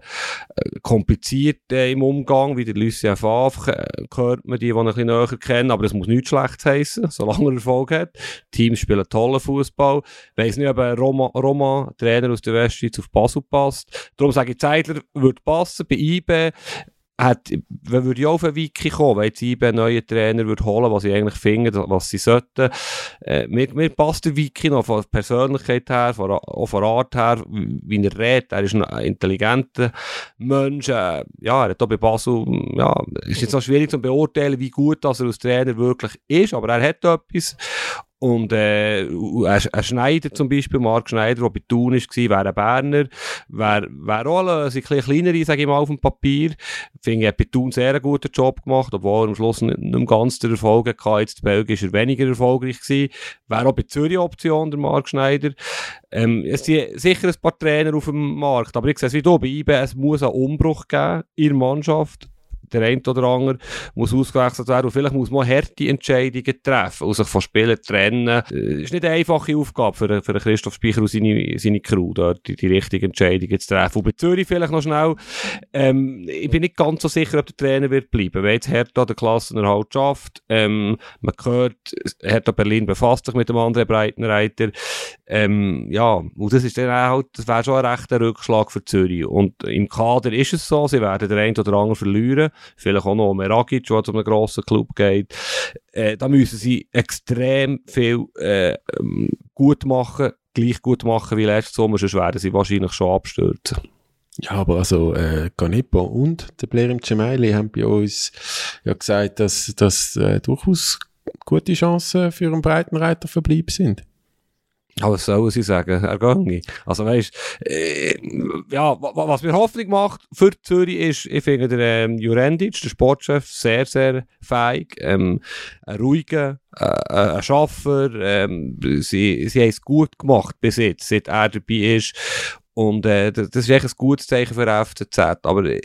kompliziert äh, im Umgang, wie der Lucien Favre. Äh, hört man die, die ein bisschen näher kennen. Aber das muss nichts Schlechtes heißen, solange er Erfolg hat. Teams spielen tollen Fußball. Ich weiss nicht, ob ein Roma, Roma, Trainer aus der Westschweiz, auf Basel passt. Darum sage ich, Zeidler würde passen. Bei IB hat, wenn würde ich auf einen Wiki kommen, wenn jetzt einen neuen Trainer würde holen, was ich eigentlich finde, was sie sollten. Äh, mir, mir passt der Wiki noch von Persönlichkeit her, von, auch von Art her, wie er redet. Er ist ein intelligenter Mensch. Äh, ja, er hat auch bei Basel, ja, ist jetzt noch schwierig zu beurteilen, wie gut dass er als Trainer wirklich ist, aber er hat etwas. Und äh, ein, Schneider zum Beispiel, Marc Schneider, der bei Thun war, wäre ein Berner, wäre wär auch ein bisschen kleinere, sage ich mal, auf dem Papier. Finde, er hat bei Thun sehr einen guten Job gemacht, obwohl er am Schluss nicht, nicht ganz den Erfolg hatte. Jetzt in Belgien ist er weniger erfolgreich gewesen. Wäre auch bei Zürich Option, der Marc Schneider. Ähm, es sind sicher ein paar Trainer auf dem Markt, aber ich sehe es wie du, bei IB, es muss einen Umbruch geben in der Mannschaft der eine oder andere muss ausgewechselt werden und vielleicht muss man harte Entscheidungen treffen und sich von Spielen trennen. Das äh, ist nicht eine einfache Aufgabe für, für Christoph Speicher und seine, seine Crew, dort die, die richtigen Entscheidungen zu treffen. Und bei Zürich vielleicht noch schnell, ähm, ich bin nicht ganz so sicher, ob der Trainer wird bleiben. Wenn jetzt Hertha den Klassenerhalt schafft, ähm, man hört, Hertha Berlin befasst sich mit dem anderen Breitenreiter, ähm, ja, und das ist dann halt, das wäre schon ein rechter Rückschlag für Zürich. Und im Kader ist es so, sie werden den einen oder anderen verlieren, vielleicht auch noch Meragic, der zu einem grossen Club geht. Äh, da müssen sie extrem viel äh, ähm, gut machen, gleich gut machen wie letztes Sommer, sonst werden sie wahrscheinlich schon abstürzen. Ja, aber also äh, Ganepo und der Blair im Cemaili haben bei uns ja gesagt, dass das äh, durchaus gute Chancen für einen Breitenreiterverbleib sind. Aber was sollen sie sagen? Er ginge. Also weißt, äh, ja, was mir Hoffnung macht für Zürich ist, ich finde der ähm, Jurendic, der Sportchef, sehr, sehr feig, ähm, ein ruhiger, äh, ein Schaffer, ähm, sie, sie haben es gut gemacht bis jetzt, seit er dabei ist und äh, das ist echt ein gutes Zeichen für FCZ. Aber äh,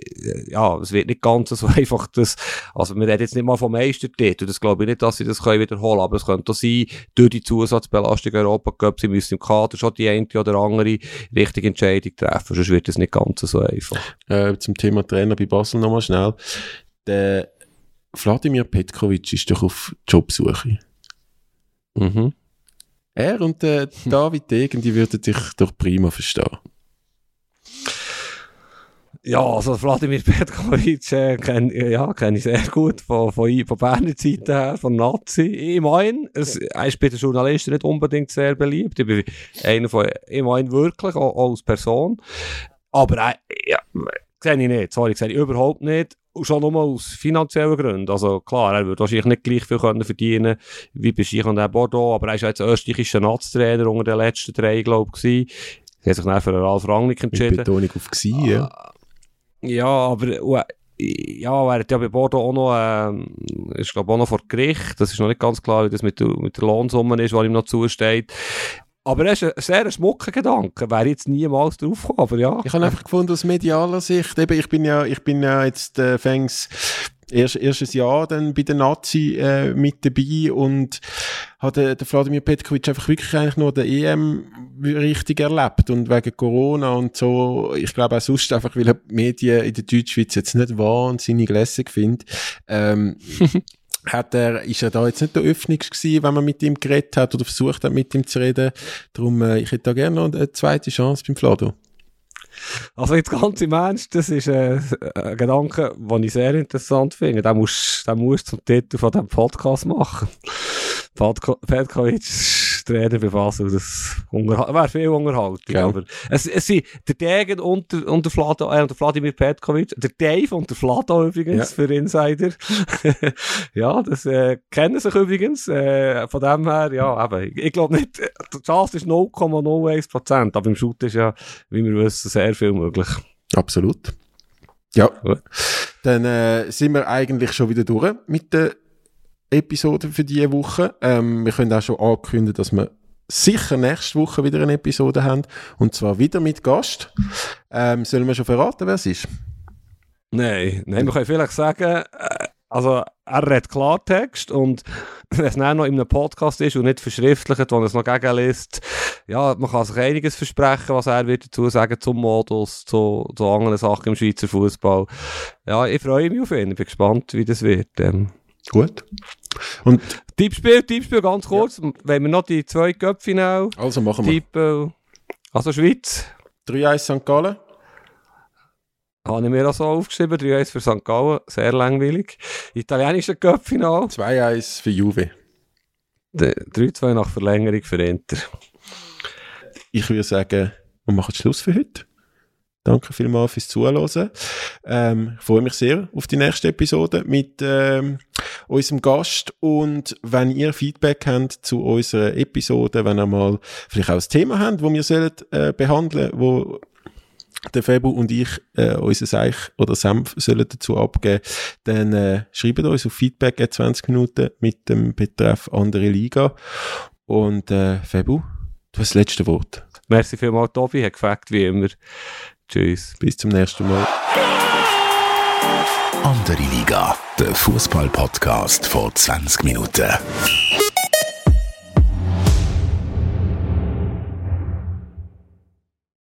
ja, es wird nicht ganz so *laughs* einfach. Das, also wir reden jetzt nicht mal vom Meistertitel. Das glaube ich nicht, dass sie das können wiederholen Aber es könnte auch sein, durch die Zusatzbelastung Europa Cup, sie müssen im Kader schon die eine oder andere richtige Entscheidung treffen. Sonst wird es nicht ganz so einfach. Äh, zum Thema Trainer bei Basel nochmal schnell. Der Wladimir Petkovic ist doch auf Jobsuche. Mhm. Er und der David Degen, die würden dich doch prima verstehen. Ja, also Vladimir *laughs* Petkovic äh, kenne ja, kenn ich sehr gut von, von, von Berner Zeiten her, von Nazi. Ich meine, er ist bei den Journalisten nicht unbedingt sehr beliebt. Ich bin einer von, ich meine wirklich, auch, auch als Person. Aber äh, ja, sehe ich nicht, sorry, sehe ich überhaupt nicht. Schon nur aus finanziellen Gründen. Also klar, er würde wahrscheinlich nicht gleich viel können verdienen wie bei Schich und Bordeaux, aber er ist ja jetzt österreichischer Nachtstrainer unter den letzten drei, glaube ich. Sie hat sich dann für Ralf Rangnick entschieden. Mit Betonung auf «gsi», ja. Ja, aber ja, er hat ja bei Bordeaux auch noch, ähm, ist glaube auch noch vor Gericht. Das ist noch nicht ganz klar, wie das mit, mit der Lohnsumme ist, was ihm noch zusteht. Aber er ist ein sehr schmucker Gedanke. Wäre jetzt niemals drauf gekommen, aber ja. Ich habe einfach gefunden, aus medialer Sicht, eben, ich bin ja, ich bin ja jetzt äh, fängs erst, erstes Jahr dann bei den Nazi äh, mit dabei und hat der, der Vladimir Petkovic einfach wirklich eigentlich nur der EM richtig erlebt und wegen Corona und so, ich glaube auch sonst einfach, weil er die Medien in der Deutschschweiz jetzt nicht wahnsinnig lässig findet, ähm, *laughs* hat er, ist er da jetzt nicht der Öffnungs gewesen, wenn man mit ihm geredet hat oder versucht hat, mit ihm zu reden. Darum, äh, ich hätte da gerne noch eine zweite Chance beim Flado. Also jetzt ganz im Ernst, das ist äh, ein Gedanke, den ich sehr interessant finde. Den musst du zum Titel von diesem Podcast machen. Petkovic Bei Basel, das wäre viel Unterhaltung. Ja. Aber es, es sind der Degen und der, und der, Vlado, äh, der Vladimir Petkovic, der Dave und der Vlado übrigens ja. für Insider. *laughs* ja, das äh, kennen sich übrigens. Äh, von dem her, ja, eben, ich, ich glaube nicht, die Chance ist 0,01%, aber im Shoot ist ja, wie wir wissen, sehr viel möglich. Absolut. Ja. Gut. Dann äh, sind wir eigentlich schon wieder durch mit der Episode für diese Woche. Ähm, wir können auch schon ankündigen, dass wir sicher nächste Woche wieder eine Episode haben. Und zwar wieder mit Gast. Ähm, sollen wir schon verraten, wer es ist? Nein, nein, wir können vielleicht sagen, äh, also er redet Klartext und *laughs* wenn es dann noch in einem Podcast ist und nicht verschriftlicht, wo er es noch gegenliest, ja, man kann sich einiges versprechen, was er wird dazu sagen zum Modus, zu, zu anderen Sachen im Schweizer Fußball. Ja, ich freue mich auf ihn, ich bin gespannt, wie das wird. Ähm. Gut. Und Tippspiel, Tippspiel ganz kurz. Ja. Wenn wir noch die zwei Köpfe noch. Also machen wir. Tipp, also Schweiz. 3-1 St. Gallen. Habe ich mir auch so aufgeschrieben. 3-1 für St. Gallen. Sehr langweilig. Italienische Köpfinal. 2-1 für Juve. 3-2 nach Verlängerung für Inter. Ich würde sagen, wir machen Schluss für heute. Danke vielmals fürs Zuhören. Ähm, ich freue mich sehr auf die nächste Episode mit ähm, unserem Gast. Und wenn ihr Feedback habt zu unserer Episode, wenn ihr mal vielleicht auch ein Thema habt, wo wir sollen, äh, behandeln, wo der Febu und ich äh, unser Seich oder Senf sollen dazu abgeben, dann äh, schreibt uns auf Feedback in 20 Minuten mit dem Betreff andere Liga. Und äh, Febu, du hast das letzte Wort. Merci vielmals, Tobi, hat gefragt, wie immer. Tschüss. Bis zum nächsten Mal. Andere Liga, der Fußball-Podcast vor 20 Minuten.